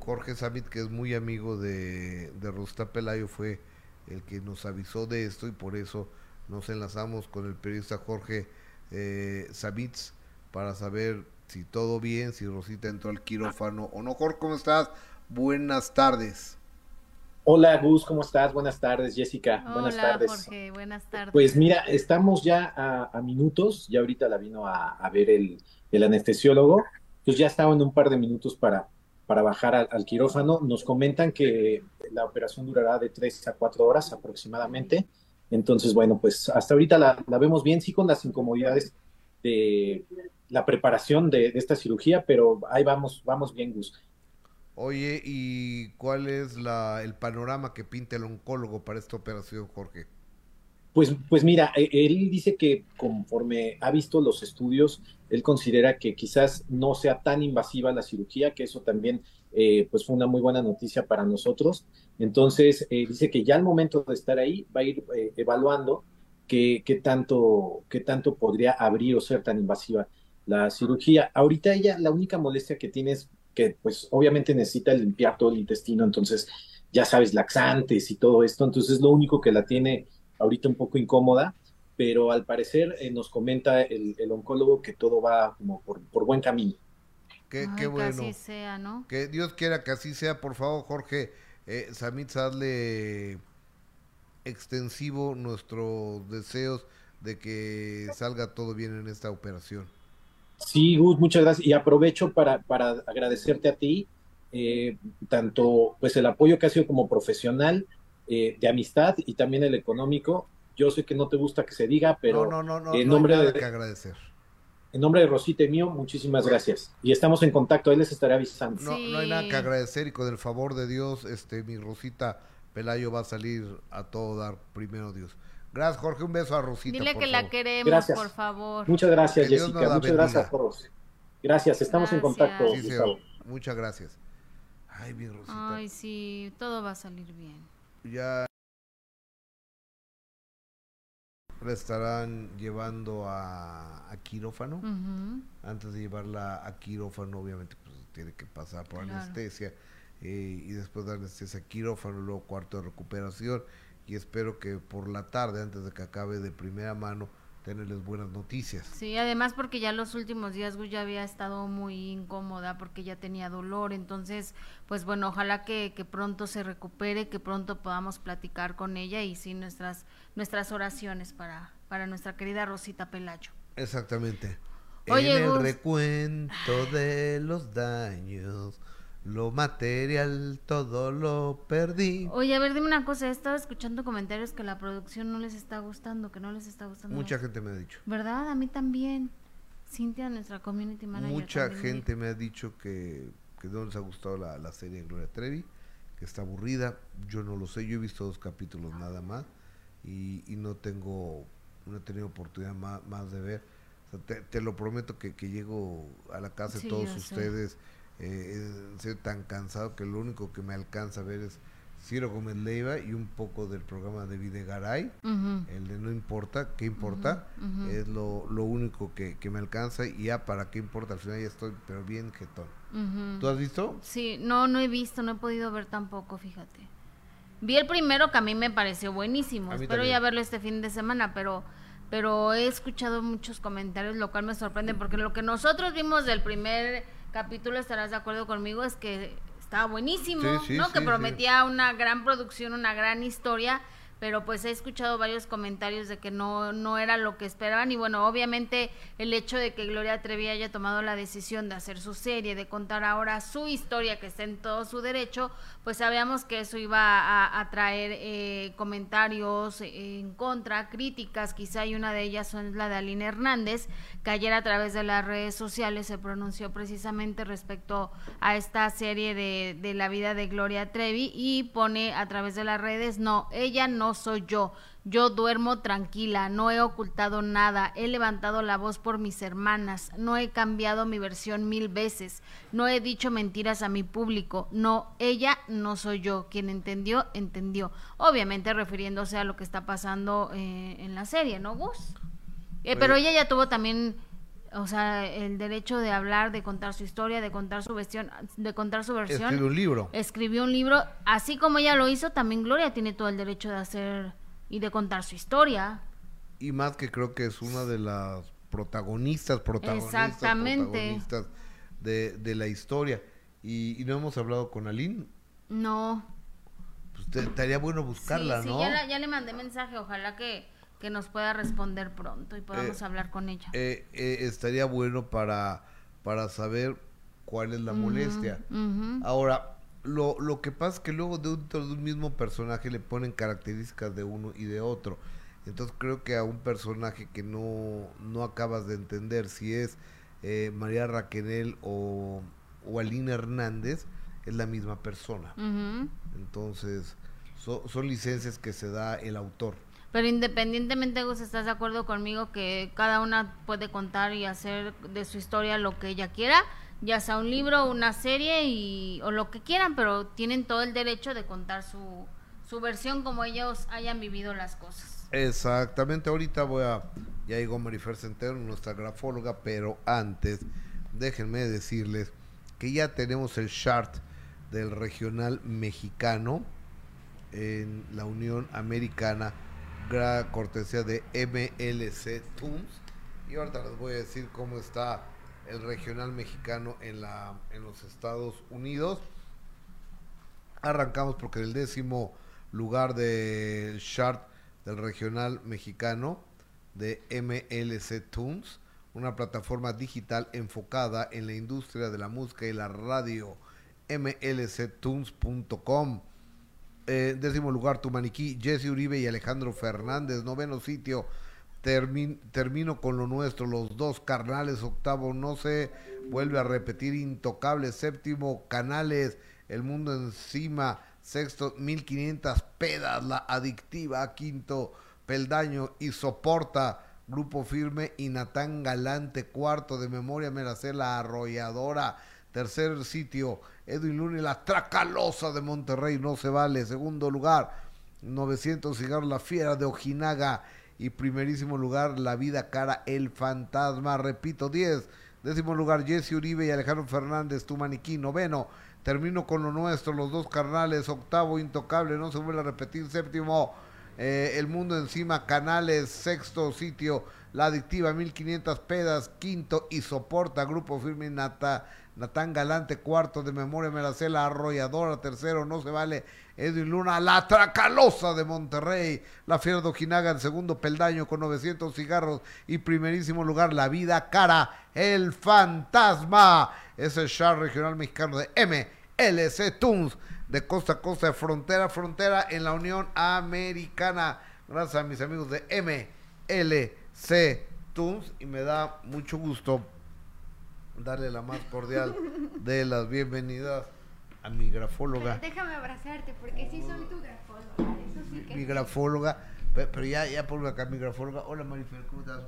Jorge Samit, que es muy amigo de, de Rosita Pelayo, fue el que nos avisó de esto y por eso nos enlazamos con el periodista Jorge eh, Samitz para saber si todo bien, si Rosita entró al quirófano o no. Jorge, ¿cómo estás? Buenas tardes. Hola Gus, ¿cómo estás? Buenas tardes, Jessica. Buenas Hola, tardes. Jorge. Buenas tardes. Pues mira, estamos ya a, a minutos, ya ahorita la vino a, a ver el, el anestesiólogo, pues ya estaba en un par de minutos para, para bajar al, al quirófano. Nos comentan que la operación durará de 3 a 4 horas aproximadamente. Entonces, bueno, pues hasta ahorita la, la vemos bien, sí con las incomodidades de la preparación de, de esta cirugía, pero ahí vamos, vamos bien, Gus. Oye, ¿y cuál es la, el panorama que pinta el oncólogo para esta operación, Jorge? Pues, pues mira, e- él dice que conforme ha visto los estudios, él considera que quizás no sea tan invasiva la cirugía, que eso también eh, pues fue una muy buena noticia para nosotros. Entonces, eh, dice que ya al momento de estar ahí va a ir eh, evaluando qué, qué tanto, qué tanto podría abrir o ser tan invasiva la cirugía. Ahorita ella, la única molestia que tiene es que pues obviamente necesita limpiar todo el intestino, entonces ya sabes, laxantes y todo esto, entonces lo único que la tiene ahorita un poco incómoda, pero al parecer eh, nos comenta el, el oncólogo que todo va como por, por buen camino. Qué, Ay, qué que bueno. así sea, ¿no? Que Dios quiera que así sea, por favor, Jorge. Eh, Samitz, hazle extensivo nuestros deseos de que salga todo bien en esta operación. Sí, Gus, muchas gracias. Y aprovecho para, para agradecerte a ti, eh, tanto pues el apoyo que has sido como profesional, eh, de amistad y también el económico. Yo sé que no te gusta que se diga, pero no, no, no, no, en no hay nombre nada de- que agradecer. en nombre de Rosita y mío, muchísimas gracias. Y estamos en contacto, ahí les estaré avisando. No, no hay nada que agradecer y con el favor de Dios, este, mi Rosita Pelayo va a salir a todo dar, primero Dios. Gracias, Jorge, un beso a Rosita. Dile por que la favor. queremos, Gracias. por favor. Muchas gracias, Que Jessica. la Muchas bendiga. gracias a todos. Gracias, estamos en Gracias. contacto, Sí, Gustavo. Muchas gracias. Ay, mi Rosita. Ay, sí, todo va a salir bien. ya la estarán llevando a, a quirófano. Ujú. Antes de llevarla a quirófano, obviamente, pues tiene que pasar por Claro. anestesia. eh, y después de anestesia, quirófano, luego cuarto de recuperación. Y espero que por la tarde, antes de que acabe de primera mano, tenerles buenas noticias. Sí, además porque ya los últimos días Gus ya había estado muy incómoda porque ya tenía dolor, entonces, pues bueno, ojalá que, que pronto se recupere, que pronto podamos platicar con ella y sí nuestras nuestras oraciones para para nuestra querida Rosita Pelayo. Exactamente. Oye, en el Gus. recuento de los daños, lo material todo lo perdí. Oye, a ver, dime una cosa, he estado escuchando comentarios que la producción no les está gustando, que no les está gustando. Mucha gente me ha dicho. ¿Verdad? A mí también. Cintia, nuestra community manager. Mucha me gente me ha dicho que, que no les ha gustado la, la serie de Gloria Trevi, que está aburrida. Yo no lo sé, yo he visto dos capítulos nada más y, y no tengo, no he tenido oportunidad más, más de ver. O sea, te, te lo prometo que, que llego a la casa de Sí, todos ya sé. Eh, ser tan cansado que lo único que me alcanza a ver es Ciro Gómez Leiva y un poco del programa de Videgaray, el de No Importa, ¿qué importa? Es lo, lo único que, que me alcanza y ya para qué importa, al final ya estoy pero bien jetón. ujú. ¿Tú has visto? Sí, no, no he visto, no he podido ver tampoco, fíjate. Vi el primero que a mí me pareció buenísimo. Espero también. ya verlo este fin de semana, pero pero he escuchado muchos comentarios, lo cual me sorprende porque lo que nosotros vimos del primer capítulo, estarás de acuerdo conmigo, es que estaba buenísimo, Sí, sí, ¿no? sí, que prometía una gran producción, una gran historia, pero pues he escuchado varios comentarios de que no, no era lo que esperaban y bueno, obviamente el hecho de que Gloria Trevi haya tomado la decisión de hacer su serie, de contar ahora su historia que está en todo su derecho, pues sabíamos que eso iba a, traer eh, comentarios en contra, críticas, quizá y una de ellas son la de Aline Hernández, que ayer a través de las redes sociales se pronunció precisamente respecto a esta serie de, de la vida de Gloria Trevi y pone a través de las redes, no, ella no soy yo. Yo duermo tranquila, no he ocultado nada, he levantado la voz por mis hermanas, no he cambiado mi versión mil veces, no he dicho mentiras a mi público, no, ella no soy yo, quien entendió, entendió. Obviamente refiriéndose a lo que está pasando eh, en la serie, ¿no, Gus? Eh, pero ella ya tuvo también, o sea, el derecho de hablar, de contar su historia, de contar su versión, de contar su versión Escribe un libro. escribió un libro, así como ella lo hizo, también Gloria tiene todo el derecho de hacer y de contar su historia. Y más que creo que es una de las protagonistas, protagonistas, Exactamente. protagonistas de, de la historia. Y, y no hemos hablado con Aline. No. Pues te- estaría bueno buscarla, sí, ¿no? sí, ya, la- ya le mandé mensaje, ojalá que, que nos pueda responder pronto y podamos Eh, hablar con ella. Eh, eh, estaría bueno para, para saber cuál es la molestia. Ujú. Ahora, lo, lo que pasa es que luego dentro de un mismo personaje le ponen características de uno y de otro. Entonces creo que a un personaje que no, no acabas de entender si es eh, María Raquenel o, o Aline Hernández, es la misma persona. Entonces, so- son licencias que se da el autor. Pero independientemente, Gus, ¿estás de acuerdo conmigo que cada una puede contar y hacer de su historia lo que ella quiera? Ya sea un libro, una serie y, o lo que quieran, pero tienen todo el derecho de contar su, su versión como ellos hayan vivido las cosas. Exactamente, ahorita voy a, ya llegó Marifer Centeno, nuestra grafóloga, pero antes déjenme decirles que ya tenemos el chart del regional mexicano en la Unión Americana, gra cortesía de MLC Tunes. Y ahorita les voy a decir cómo está el regional mexicano en, la, en los Estados Unidos. Arrancamos porque el décimo lugar del chart del regional mexicano de MLC Tunes, una plataforma digital enfocada en la industria de la música y la radio, mlctunes.com. Eh, décimo lugar, tu maniquí, Jesse Uribe y Alejandro Fernández. Noveno sitio, termin- termino con lo nuestro, los dos carnales. Octavo, no se vuelve a repetir, intocable. Séptimo, canales, el mundo encima. Sexto, 1500 pedas, la adictiva. Quinto, peldaño y soporta. Grupo Firme y Natán Galante. Cuarto, de memoria Meracé, la arrolladora. Tercer sitio, Edwin Luna la Tracalosa de Monterrey, no se vale. Segundo lugar, 900 cigarros, la fiera de Ojinaga. Y primerísimo lugar, la vida cara, el fantasma. Repito, 10. Décimo lugar, Jesse Uribe y Alejandro Fernández, tu maniquí. Noveno, termino con lo nuestro, los dos carnales. Octavo, intocable, no se vuelve a repetir. Séptimo, eh, El Mundo Encima, Canales, sexto sitio, La Adictiva, 1500 pedas, quinto y soporta, Grupo Firme Nata, Natán Galante, cuarto de Memoria Meracela, Arrolladora, tercero, No Se Vale, Edwin Luna, La Tracalosa de Monterrey, La Fiera de Ojinaga, en segundo peldaño con 900 cigarros. Y primerísimo lugar, La Vida Cara, El Fantasma, es el char regional mexicano de MLC Tunes de costa a costa, de frontera a frontera en la Unión Americana. Gracias a mis amigos de MLC Tunes y me da mucho gusto darle la más cordial de las bienvenidas a mi grafóloga. Déjame abrazarte porque sí soy tu grafóloga. Eso sí que Mi grafóloga, pe- pero ya, ya pongo acá mi grafóloga. Hola Marifer, ¿cómo estás?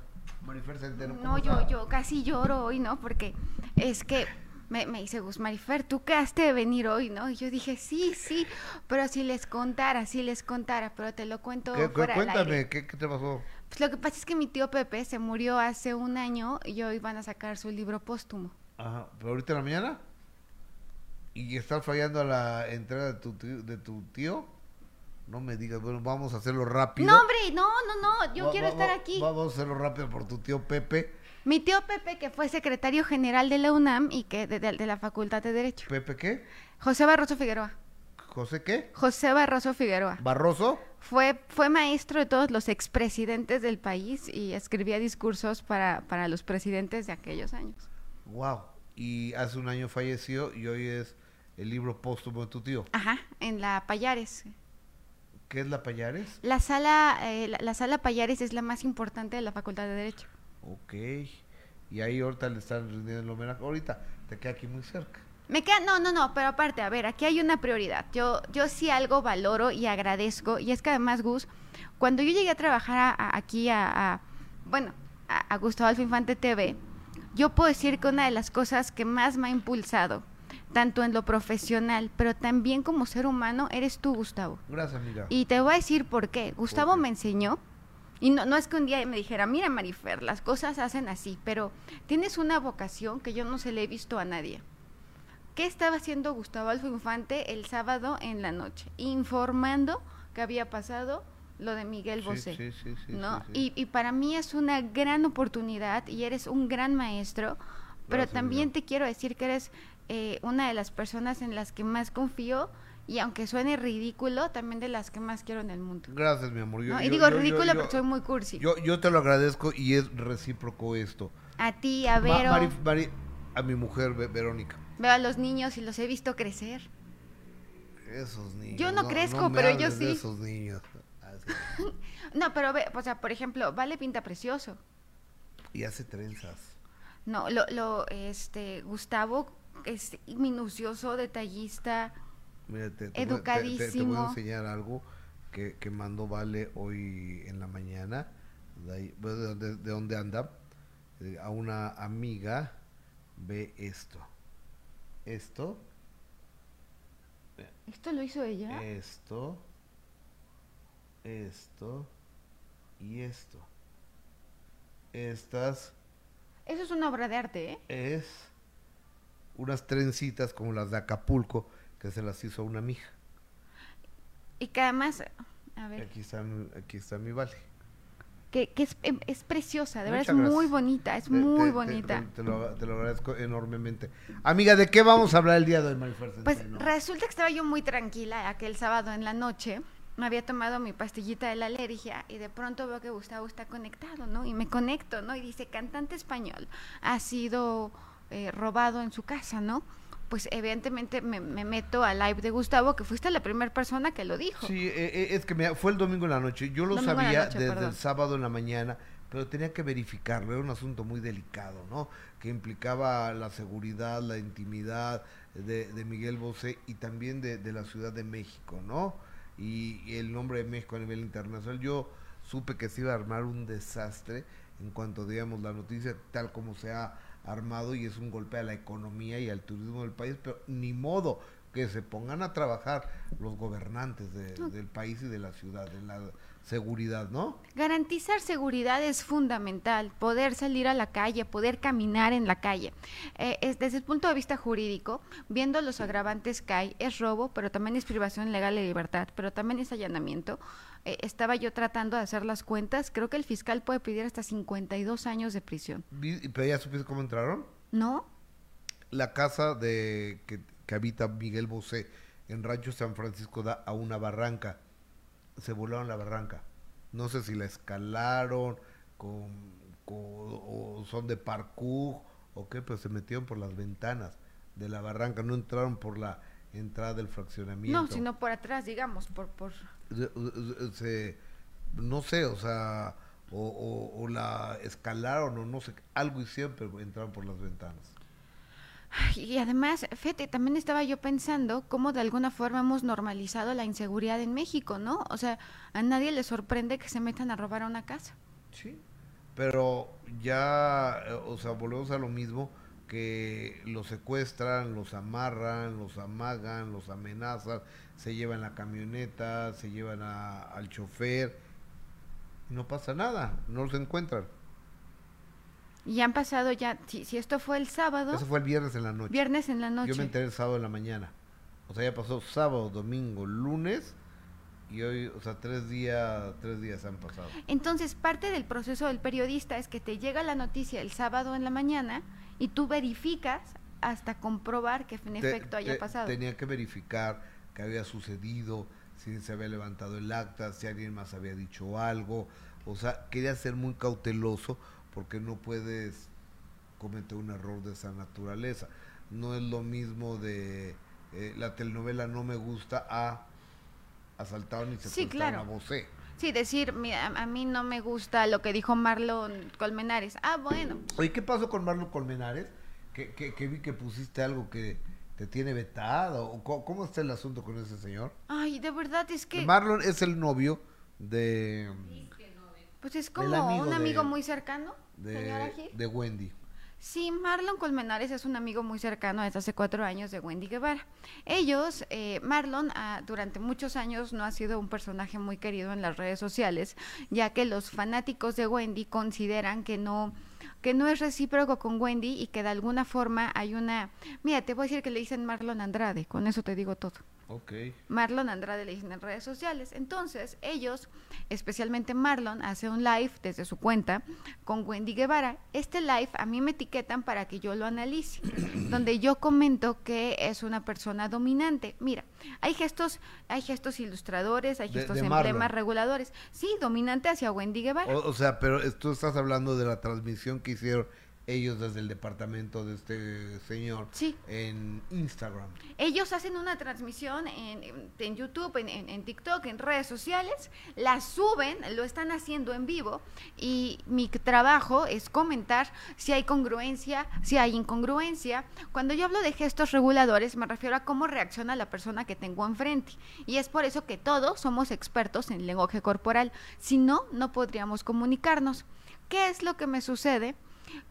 Marifer Centeno. ¿cómo No, yo, yo casi lloro hoy, ¿no? Porque es que me, me dice Gus Marifer, tú quedaste de venir hoy, ¿no? Y yo dije, sí, sí, pero si les contara, si les contara, pero te lo cuento ¿Qué- qué- fuera cuéntame, aire. ¿qué, ¿qué te pasó? Pues lo que pasa es que mi tío Pepe se murió hace un año y hoy van a sacar su libro póstumo. Ajá, pero ahorita en la mañana. ¿Y estás fallando la entrada de tu tío? De tu tío? No me digas, bueno, vamos a hacerlo rápido. No, hombre, no, no, no, yo Va- quiero va- estar va- aquí. Vamos a hacerlo rápido por tu tío Pepe. Mi tío Pepe, que fue secretario general de la UNAM y que de, de- de la Facultad de Derecho. ¿Pepe qué? José Barroso Figueroa. ¿José qué? José Barroso Figueroa. ¿Barroso? Fue, fue maestro de todos los expresidentes del país y escribía discursos para, para los presidentes de aquellos años. Wow. Y hace un año falleció y hoy es el libro póstumo de tu tío. Ajá, en la Payares. ¿Qué es la Payares? La sala, eh, la, la sala Payares es la más importante de la Facultad de Derecho. Ok. Y ahí ahorita le están rindiendo el homenaje. Ahorita te queda aquí muy cerca. Me queda, no, no, no, pero aparte, a ver, aquí hay una prioridad. Yo, yo sí algo valoro y agradezco, y es que además, Gus, cuando yo llegué a trabajar a- a- aquí a, a- bueno, a, Gustavo Alfa Infante TV, yo puedo decir que una de las cosas que más me ha impulsado, tanto en lo profesional, pero también como ser humano, eres tú, Gustavo. Gracias, amiga. Y te voy a decir por qué. Gustavo me enseñó, y no, no es que un día me dijera, mira Marifer, las cosas hacen así, pero tienes una vocación que yo no se le he visto a nadie. ¿Qué estaba haciendo Gustavo Alfo Infante el sábado en la noche? Informando que había pasado lo de Miguel Bosé. sí, sí, sí, ¿no? Y, y para mí es una gran oportunidad y eres un gran maestro, pero Gracias, también te quiero decir que eres eh, una de las personas en las que más confío y aunque suene ridículo, también de las que más quiero en el mundo. Gracias, mi amor. Yo- ¿no? y yo- digo yo- ridículo porque soy muy cursi. Yo, yo te lo agradezco y es recíproco esto. a ti, a Ma- Vero, Mari- Mari- a mi mujer, Ve- Verónica. Veo a los niños y los he visto crecer. Esos niños. Yo no crezco, me pero yo hables de sí. esos niños. No, pero ve, o sea, por ejemplo, Vale pinta precioso. Y hace trenzas. No, lo, lo, este, Gustavo es minucioso, detallista. Mira, te, te voy- te- te- voy Educadísimo. a enseñar algo que, que mandó Vale hoy en la mañana. De, ahí- bueno, de, donde- de dónde anda. Eh, a una amiga. Ve esto. Esto. ¿Esto lo hizo ella? Esto. Esto. Y esto. Estas Eso es una obra de arte, ¿eh? es unas trencitas como las de Acapulco que se las hizo una amiga. Y que además, a ver, Aquí está, aquí está mi vale. Que, que es, em, es preciosa, de verdad, es muy bonita, es Te- muy te- bonita. Te, lo, te lo agradezco enormemente. Amiga, ¿de qué vamos a hablar el día de hoy, Marifer Pues resulta que estaba yo muy tranquila aquel sábado en la noche. Me había tomado mi pastillita de la alergia y de pronto veo que Gustavo está conectado, ¿no? Y me conecto, ¿no? Y dice, cantante español, ha sido eh, robado en su casa, ¿no? Pues evidentemente me, me meto al live de Gustavo, que fuiste la primera persona que lo dijo. Sí, eh, eh, es que mira, fue el domingo en la noche. Yo lo Domingo sabía noche, desde perdón. el sábado en la mañana, pero tenía que verificarlo. Era un asunto muy delicado, ¿no? Que implicaba la seguridad, la intimidad de, de Miguel Bosé y también de, de la Ciudad de México, ¿no? Y, y el nombre de México a nivel internacional. Yo supe que se iba a armar un desastre en cuanto digamos la noticia tal como se ha armado y es un golpe a la economía y al turismo del país, pero ni modo que se pongan a trabajar los gobernantes de- del país y de la ciudad en la seguridad, ¿no? Garantizar seguridad es fundamental, poder salir a la calle, poder caminar en la calle. Eh, es- desde el punto de vista jurídico, viendo los agravantes que hay, es robo, pero también es privación legal de libertad, pero también es allanamiento. Eh, estaba yo tratando de hacer las cuentas, creo que el fiscal puede pedir hasta 52 años de prisión. Vi- ¿Pero ya supiste cómo entraron? ¿No? La casa de que, que habita Miguel Bosé en Rancho San Francisco da a una barranca. Se volaron la barranca. No sé si la escalaron con, con- o son de parkour o qué, pero se metieron por las ventanas de la barranca. No entraron por la entrada del fraccionamiento. No, sino por atrás, digamos, por... por... se- no sé, o sea, o, o- o la escalaron o no sé, algo hicieron, pero entraron por las ventanas. Y además, fíjate, también estaba yo pensando cómo de alguna forma hemos normalizado la inseguridad en México, ¿no? O sea, a nadie le sorprende que se metan a robar a una casa. Sí, pero ya, eh, o sea, volvemos a lo mismo, que los secuestran, los amarran, los amagan, los amenazan, se llevan la camioneta, se llevan a- al chofer, no pasa nada, no los encuentran. Y han pasado ya, si, si esto fue el sábado, Eso fue el viernes en la noche. viernes en la Yo me noche. enteré el sábado en la mañana. O sea, ya pasó sábado, domingo, lunes, y hoy, o sea, tres días, tres días han pasado. Entonces, parte del proceso del periodista es que te llega la noticia el sábado en la mañana y tú verificas hasta comprobar que en Te- efecto haya te- pasado. Tenía que verificar qué había sucedido, si se había levantado el acta, si alguien más había dicho algo. O sea, quería ser muy cauteloso porque no puedes cometer un error de esa naturaleza. No es lo mismo de eh, la telenovela No me gusta a Asaltaron y se Sí, claro. a Bosé. Sí, decir, mira, a mí no me gusta lo que dijo Marlon Colmenares. Ah, bueno. Oye, ¿qué pasó con Marlon Colmenares? Que, que, que vi que pusiste algo que te tiene vetado. ¿O co- ¿Cómo está el asunto con ese señor? Ay, de verdad es que Marlon es el novio de, pues es como amigo un de- amigo muy cercano, señora de, Gil. de Wendy. Sí, Marlon Colmenares es un amigo muy cercano desde hace cuatro años de Wendy Guevara. Ellos, eh, Marlon, ah, durante muchos años no ha sido un personaje muy querido en las redes sociales, ya que los fanáticos de Wendy consideran que no que no es recíproco con Wendy y que de alguna forma hay una... Mira, te voy a decir que le dicen Marlon Andrade, con eso te digo todo. Marlon Andrade le dicen en redes sociales. Entonces, ellos, especialmente Marlon, hace un live desde su cuenta con Wendy Guevara. Este live a mí me etiquetan para que yo lo analice, donde yo comento que es una persona dominante. Mira, hay gestos, hay gestos ilustradores, hay gestos de emblemas Marlon. reguladores. Sí, dominante hacia Wendy Guevara. O, o sea, pero tú estás hablando de la transmisión que hicieron ellos desde el departamento de este señor Sí. en Instagram. Ellos hacen una transmisión en, en- en YouTube, en, en- en TikTok, en redes sociales, la suben, lo están haciendo en vivo y mi trabajo es comentar si hay congruencia, si hay incongruencia. Cuando yo hablo de gestos reguladores me refiero a cómo reacciona la persona que tengo enfrente y es por eso que todos somos expertos en lenguaje corporal, si no, no podríamos comunicarnos. ¿Qué es lo que me sucede?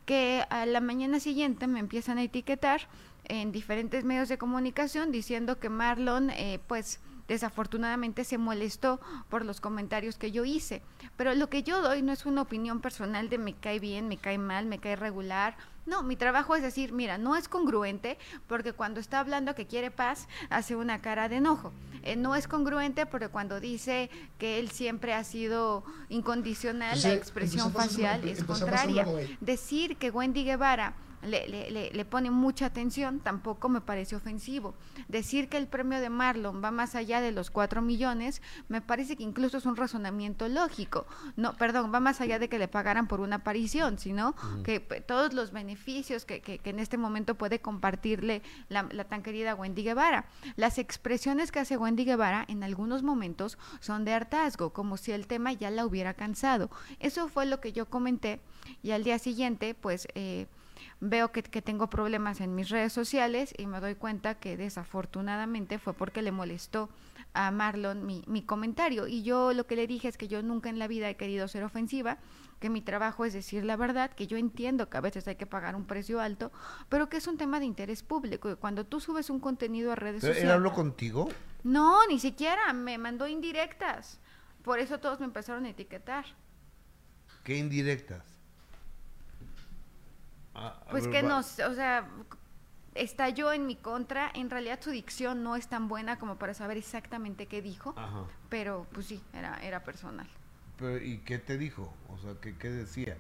Que a la mañana siguiente me empiezan a etiquetar en diferentes medios de comunicación diciendo que Marlon, eh, pues desafortunadamente se molestó por los comentarios que yo hice. Pero lo que yo doy no es una opinión personal de me cae bien, me cae mal, me cae regular. No, mi trabajo es decir, mira, no es congruente porque cuando está hablando que quiere paz, hace una cara de enojo. Eh, no es congruente porque cuando dice que él siempre ha sido incondicional, la expresión facial es contraria. Decir que Wendy Guevara le, le- le- pone mucha atención tampoco me parece ofensivo. Decir que el premio de Marlon va más allá de los cuatro millones me parece que incluso es un razonamiento lógico. No, perdón, va más allá de que le pagaran por una aparición, sino que p- todos los beneficios que, que- que en este momento puede compartirle la, la tan querida Wendy Guevara. Las expresiones que hace Wendy Guevara en algunos momentos son de hartazgo, como si el tema ya la hubiera cansado. Eso fue lo que yo comenté y al día siguiente, pues... eh, veo que, que tengo problemas en mis redes sociales y me doy cuenta que desafortunadamente fue porque le molestó a Marlon mi, mi comentario. Y yo lo que le dije es que yo nunca en la vida he querido ser ofensiva, que mi trabajo es decir la verdad, que yo entiendo que a veces hay que pagar un precio alto, pero que es un tema de interés público. Y cuando tú subes un contenido a redes ¿Pero ¿Él sociales... habló contigo? No, ni siquiera, me mandó indirectas. Por eso todos me empezaron a etiquetar. ¿Qué indirectas? Ah, Pues que no, o sea, estalló en mi contra. En realidad su dicción no es tan buena como para saber exactamente qué dijo, Ajá. pero pues sí, era, era personal. Pero, ¿Y qué te dijo? O sea, ¿qué, qué decía?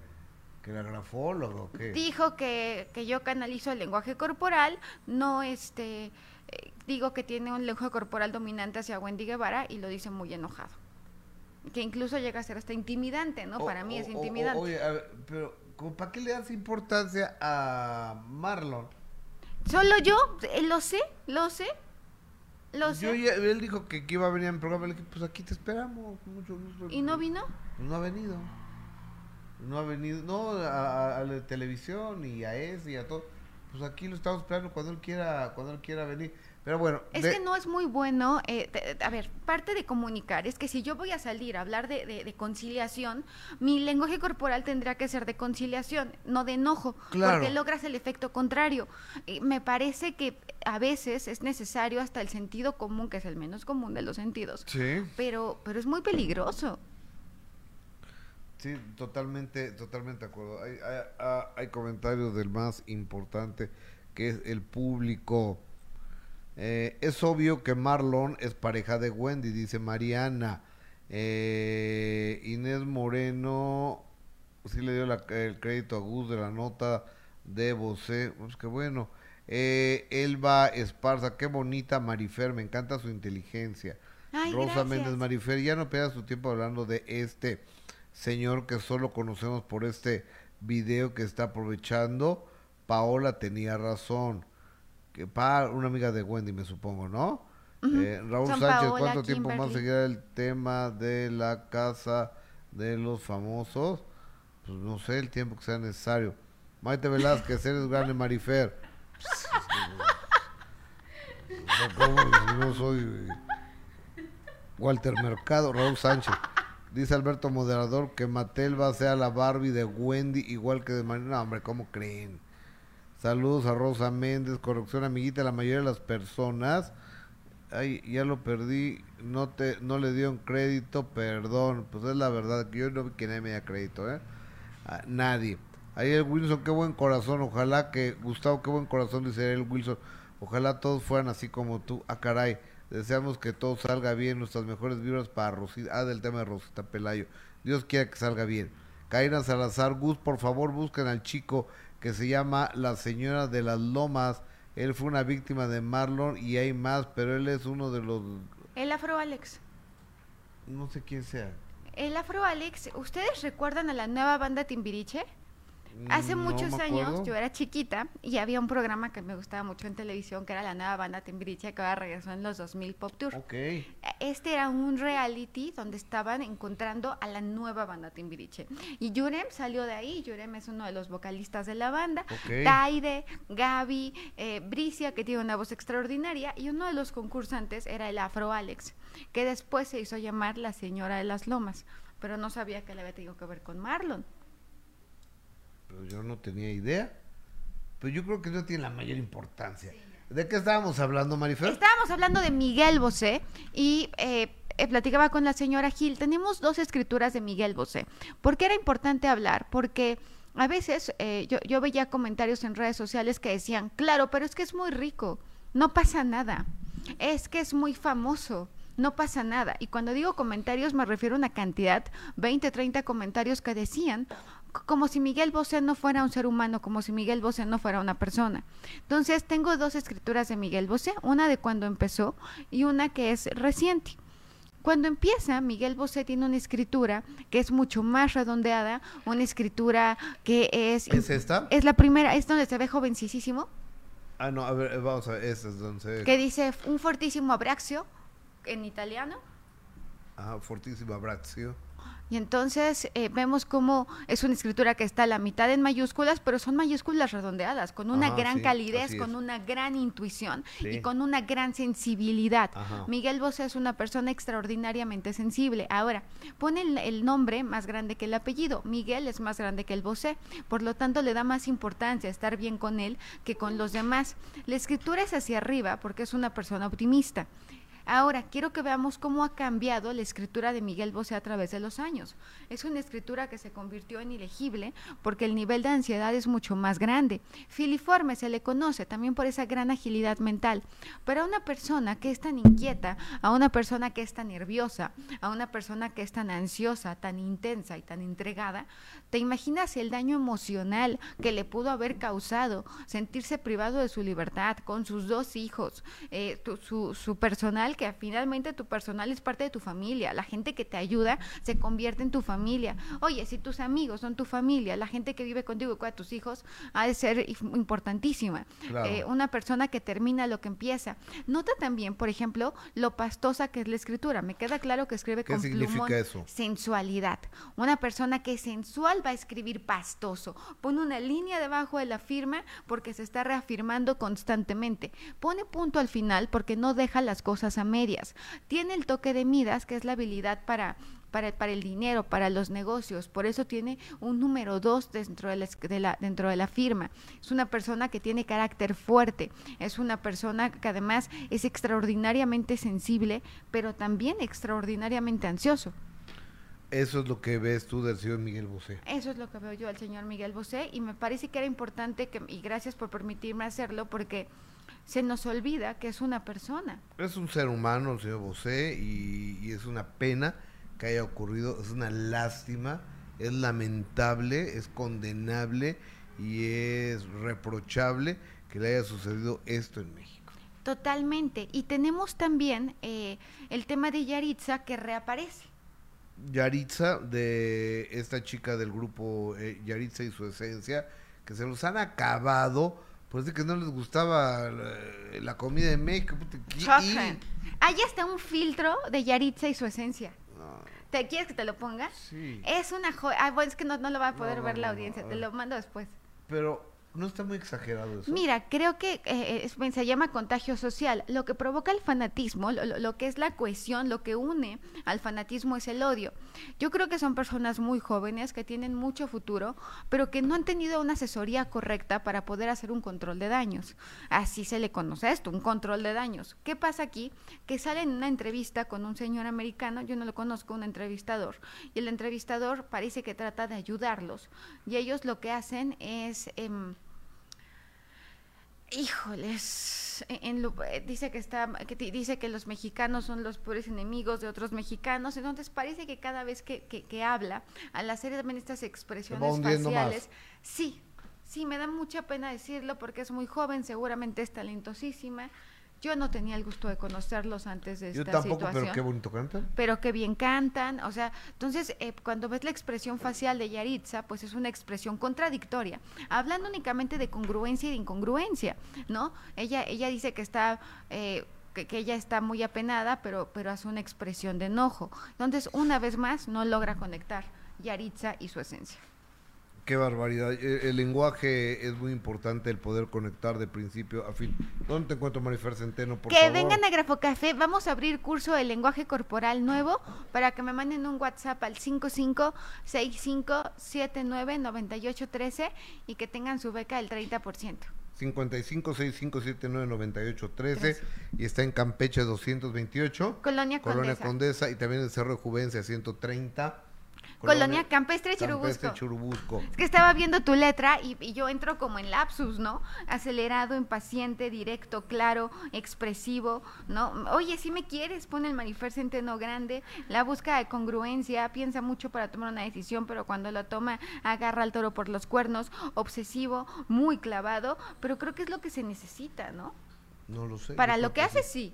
¿Que era grafólogo o qué? Dijo que, que yo canalizo el lenguaje corporal, no este, eh, digo que tiene un lenguaje corporal dominante hacia Wendy Guevara y lo dice muy enojado. Que incluso llega a ser hasta intimidante, ¿no? O- para mí o- es o- intimidante. oye, a ver, pero ¿cómo ¿para qué le das importancia a Marlon? Solo yo, eh, lo sé, lo sé, lo Yo sé. ya- él dijo que, que iba a venir en programa, le dije, pues aquí te esperamos. Mucho gusto. ¿Y no vino? Pues no ha venido. No ha venido, no, a, a- a la televisión y a ese y a todo. pues aquí lo estamos esperando cuando él quiera, cuando él quiera venir. Pero bueno, Es de- que no es muy bueno, eh, te- a ver, parte de comunicar es que si yo voy a salir a hablar de, de- de conciliación, mi lenguaje corporal tendría que ser de conciliación, no de enojo, Claro. porque logras el efecto contrario. Y me parece que a veces es necesario hasta el sentido común, que es el menos común de los sentidos, sí, pero, pero es muy peligroso. sí, totalmente, totalmente de acuerdo. Hay, hay, hay- hay comentarios del más importante que es el público. Eh, es obvio que Marlon es pareja de Wendy, dice Mariana. Eh, Inés Moreno sí le dio la- el crédito a Gus de la nota de Bosé. Pues que bueno. Eh, Elba Esparza, qué bonita Marifer, me encanta su inteligencia. Ay, Rosa gracias. Méndez Marifer, ya no pierdas tu tiempo hablando de este señor que solo conocemos por este video que está aprovechando. Paola tenía razón. Que pa, una amiga de Wendy, me supongo, ¿no? Eh, Raúl Sánchez, Paola, ¿cuánto tiempo más seguirá el tema de la casa de los famosos? Pues no sé, el tiempo que sea necesario. Maite Velázquez, eres grande Marifer. O sea, ¿cómo? Si no soy Walter Mercado, Raúl Sánchez. Dice Alberto Moderador que Matelva sea la Barbie de Wendy, igual que de Marina. No, hombre, ¿cómo creen? Saludos a Rosa Méndez, corrección amiguita, la mayoría de las personas. Ay, ya lo perdí, no te, no le dieron crédito, perdón. Pues es la verdad, que yo no vi que nadie me diera crédito, ¿eh? Nadie. Ahí el Wilson, qué buen corazón. Ojalá que, Gustavo, qué buen corazón, dice el Wilson. Ojalá todos fueran así como tú. Ah, caray. Deseamos que todo salga bien. Nuestras mejores vibras para Rosita. Ah, del tema de Rosita Pelayo. Dios quiera que salga bien. Kaira Salazar, Gus, por favor, busquen al chico que se llama La Señora de las Lomas. Él fue una víctima de Marlon y hay más, pero él es uno de los. El Afro Alex. No sé quién sea. El Afro Alex, ¿ustedes recuerdan a la nueva banda Timbiriche? Hace No muchos años yo era chiquita y había un programa que me gustaba mucho en televisión que era la nueva banda Timbiriche que ahora regresó en los 2000 Pop Tour. Ok. Este era un reality donde estaban encontrando a la nueva banda Timbiriche. Y Yurem salió de ahí. Yurem es uno de los vocalistas de la banda. Ok. Taide, Gaby, eh, Bricia, que tiene una voz extraordinaria. Y uno de los concursantes era el Afro Alex, que después se hizo llamar la Señora de las Lomas. Pero no sabía que le había tenido que ver con Marlon. Pero yo no tenía idea. Pero yo creo que no tiene la mayor importancia. ¿De qué estábamos hablando, Marifer? Estábamos hablando de Miguel Bosé y eh, platicaba con la señora Gil. Tenemos dos escrituras de Miguel Bosé. ¿Por qué era importante hablar? Porque a veces eh, yo, yo veía comentarios en redes sociales que decían, claro, pero es que es muy rico, no pasa nada. Es que es muy famoso. No pasa nada. Y cuando digo comentarios me refiero a una cantidad, 20, 30 comentarios que decían como si Miguel Bosé no fuera un ser humano, como si Miguel Bosé no fuera una persona. Entonces tengo dos escrituras de Miguel Bosé, una de cuando empezó y una que es reciente. Cuando empieza, Miguel Bosé tiene una escritura que es mucho más redondeada, una escritura que es... ¿Es esta? Es la primera, es donde se ve jovencísimo, Ah, no, a ver, vamos a ver, esta es donde se... que dice un fortísimo abbraccio en italiano. Ajá, fortísimo abbraccio. Y entonces eh, vemos cómo es una escritura que está a la mitad en mayúsculas, pero son mayúsculas redondeadas, con una Ajá, gran sí, calidez, con una gran intuición Sí. y con una gran sensibilidad. Ajá. Miguel Bosé es una persona extraordinariamente sensible. Ahora, pone el, el nombre más grande que el apellido. Miguel es más grande que el Bosé, por lo tanto le da más importancia estar bien con él que con los demás. La escritura es hacia arriba porque es una persona optimista. Ahora, quiero que veamos cómo ha cambiado la escritura de Miguel Bosé a través de los años. Es una escritura que se convirtió en ilegible porque el nivel de ansiedad es mucho más grande. Filiforme se le conoce también por esa gran agilidad mental. Pero a una persona que es tan inquieta, a una persona que es tan nerviosa, a una persona que es tan ansiosa, tan intensa y tan entregada, ¿te imaginas el daño emocional que le pudo haber causado sentirse privado de su libertad con sus dos hijos, eh, tu- su, su personal que finalmente tu personal es parte de tu familia, la gente que te ayuda se convierte en tu familia. Oye, si tus amigos son tu familia, la gente que vive contigo y cuida a tus hijos, ha de ser importantísima. Eh, una persona que termina lo que empieza. Nota también, por ejemplo, lo pastosa que es la escritura. Me queda claro que escribe con plumón eso? sensualidad. Una persona que es sensual va a escribir pastoso. Pone una línea debajo de la firma porque se está reafirmando constantemente. Pone punto al final porque no deja las cosas a medias. Tiene el toque de Midas, que es la habilidad para para, para, el dinero, para los negocios. Por eso tiene un número dos dentro de, la, dentro de la firma. Es una persona que tiene carácter fuerte. Es una persona que además es extraordinariamente sensible, pero también extraordinariamente ansioso. Eso es lo que ves tú del señor Miguel Bosé. Eso es lo que veo yo del señor Miguel Bosé y me parece que era importante que, y gracias por permitirme hacerlo porque se nos olvida que es una persona. Es un ser humano el señor Bosé y, es una pena que haya ocurrido, es una lástima, es lamentable, es condenable y es reprochable que le haya sucedido esto en México. Totalmente. Y tenemos también eh, el tema de Yaritza que reaparece. Yaritza, de esta chica del grupo eh, Yaritza y su esencia, que se los han acabado, pues de que no les gustaba la, comida de México. Y, Ahí está un filtro de Yaritza y su esencia. ¿Te quieres que te lo ponga? Sí. Es una joya. es que no, lo va a poder ver la audiencia. Te lo mando después. Pero ¿No está muy exagerado eso? Mira, creo que eh, eh, se llama contagio social. Lo que provoca el fanatismo, lo, que es la cohesión, lo que une al fanatismo es el odio. Yo creo que son personas muy jóvenes que tienen mucho futuro, pero que no han tenido una asesoría correcta para poder hacer un control de daños. Así se le conoce esto, un control de daños. ¿Qué pasa aquí? Que sale en una entrevista con un señor americano, yo no lo conozco, un entrevistador, y el entrevistador parece que trata de ayudarlos, y ellos lo que hacen es... Em, Híjoles, en, eh, dice que está, que dice que los mexicanos son los peores enemigos de otros mexicanos, entonces parece que cada vez que, que, habla, al hacer también estas expresiones faciales, sí, sí, me da mucha pena decirlo porque es muy joven, seguramente es talentosísima, yo no tenía el gusto de conocerlos antes de esta situación. Yo tampoco, pero qué bonito cantan. Pero qué bien cantan, o sea, entonces eh, cuando ves la expresión facial de Yaritza, pues es una expresión contradictoria, hablando únicamente de congruencia y de incongruencia, ¿no? Ella, ella dice que está... Eh, que, que, ella está muy apenada, pero, pero hace una expresión de enojo. Entonces, una vez más, no logra conectar Yaritza y su esencia. Qué barbaridad. E, el, lenguaje es muy importante, el poder conectar de principio a fin. ¿Dónde te encuentro, Marifer Centeno? Por que vengan a Grafocafé. Vamos a abrir curso de lenguaje corporal nuevo para que me manden un WhatsApp al 5565799813 y que tengan su beca del 30%. 5565799813 y está en Campeche 228. Colonia Condesa. Colonia Condesa y también en Cerro de Juvencia 130. Colonia, Campestre Churubusco. Es que estaba viendo tu letra y, yo entro como en lapsus, ¿no? Acelerado, impaciente, directo, claro, expresivo, ¿no? Oye, si me quieres, pone el manifer centeno grande, la busca de congruencia, piensa mucho para tomar una decisión, pero cuando la toma agarra al toro por los cuernos, obsesivo, muy clavado, pero creo que es lo que se necesita, ¿no? No lo sé. Para lo que hace, sí.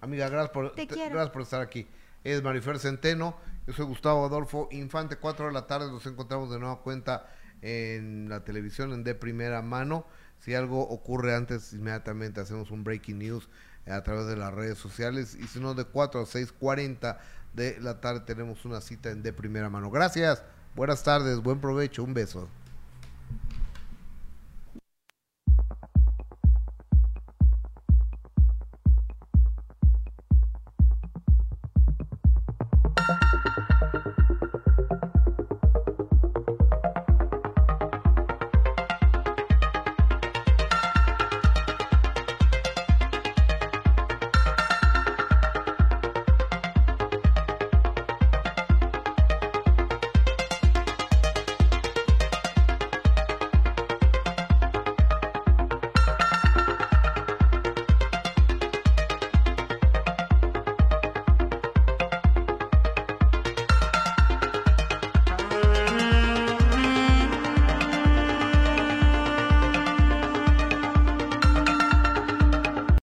Amiga, gracias por, gracias por estar aquí. Es Marifer Centeno yo soy Gustavo Adolfo Infante, 4 de la tarde nos encontramos de nueva cuenta en la televisión en de primera mano. Si algo ocurre antes, inmediatamente hacemos un breaking news a través de las redes sociales. Y si no, de 4 a 6.40 de la tarde tenemos una cita en de primera mano. Gracias, buenas tardes, buen provecho, un beso.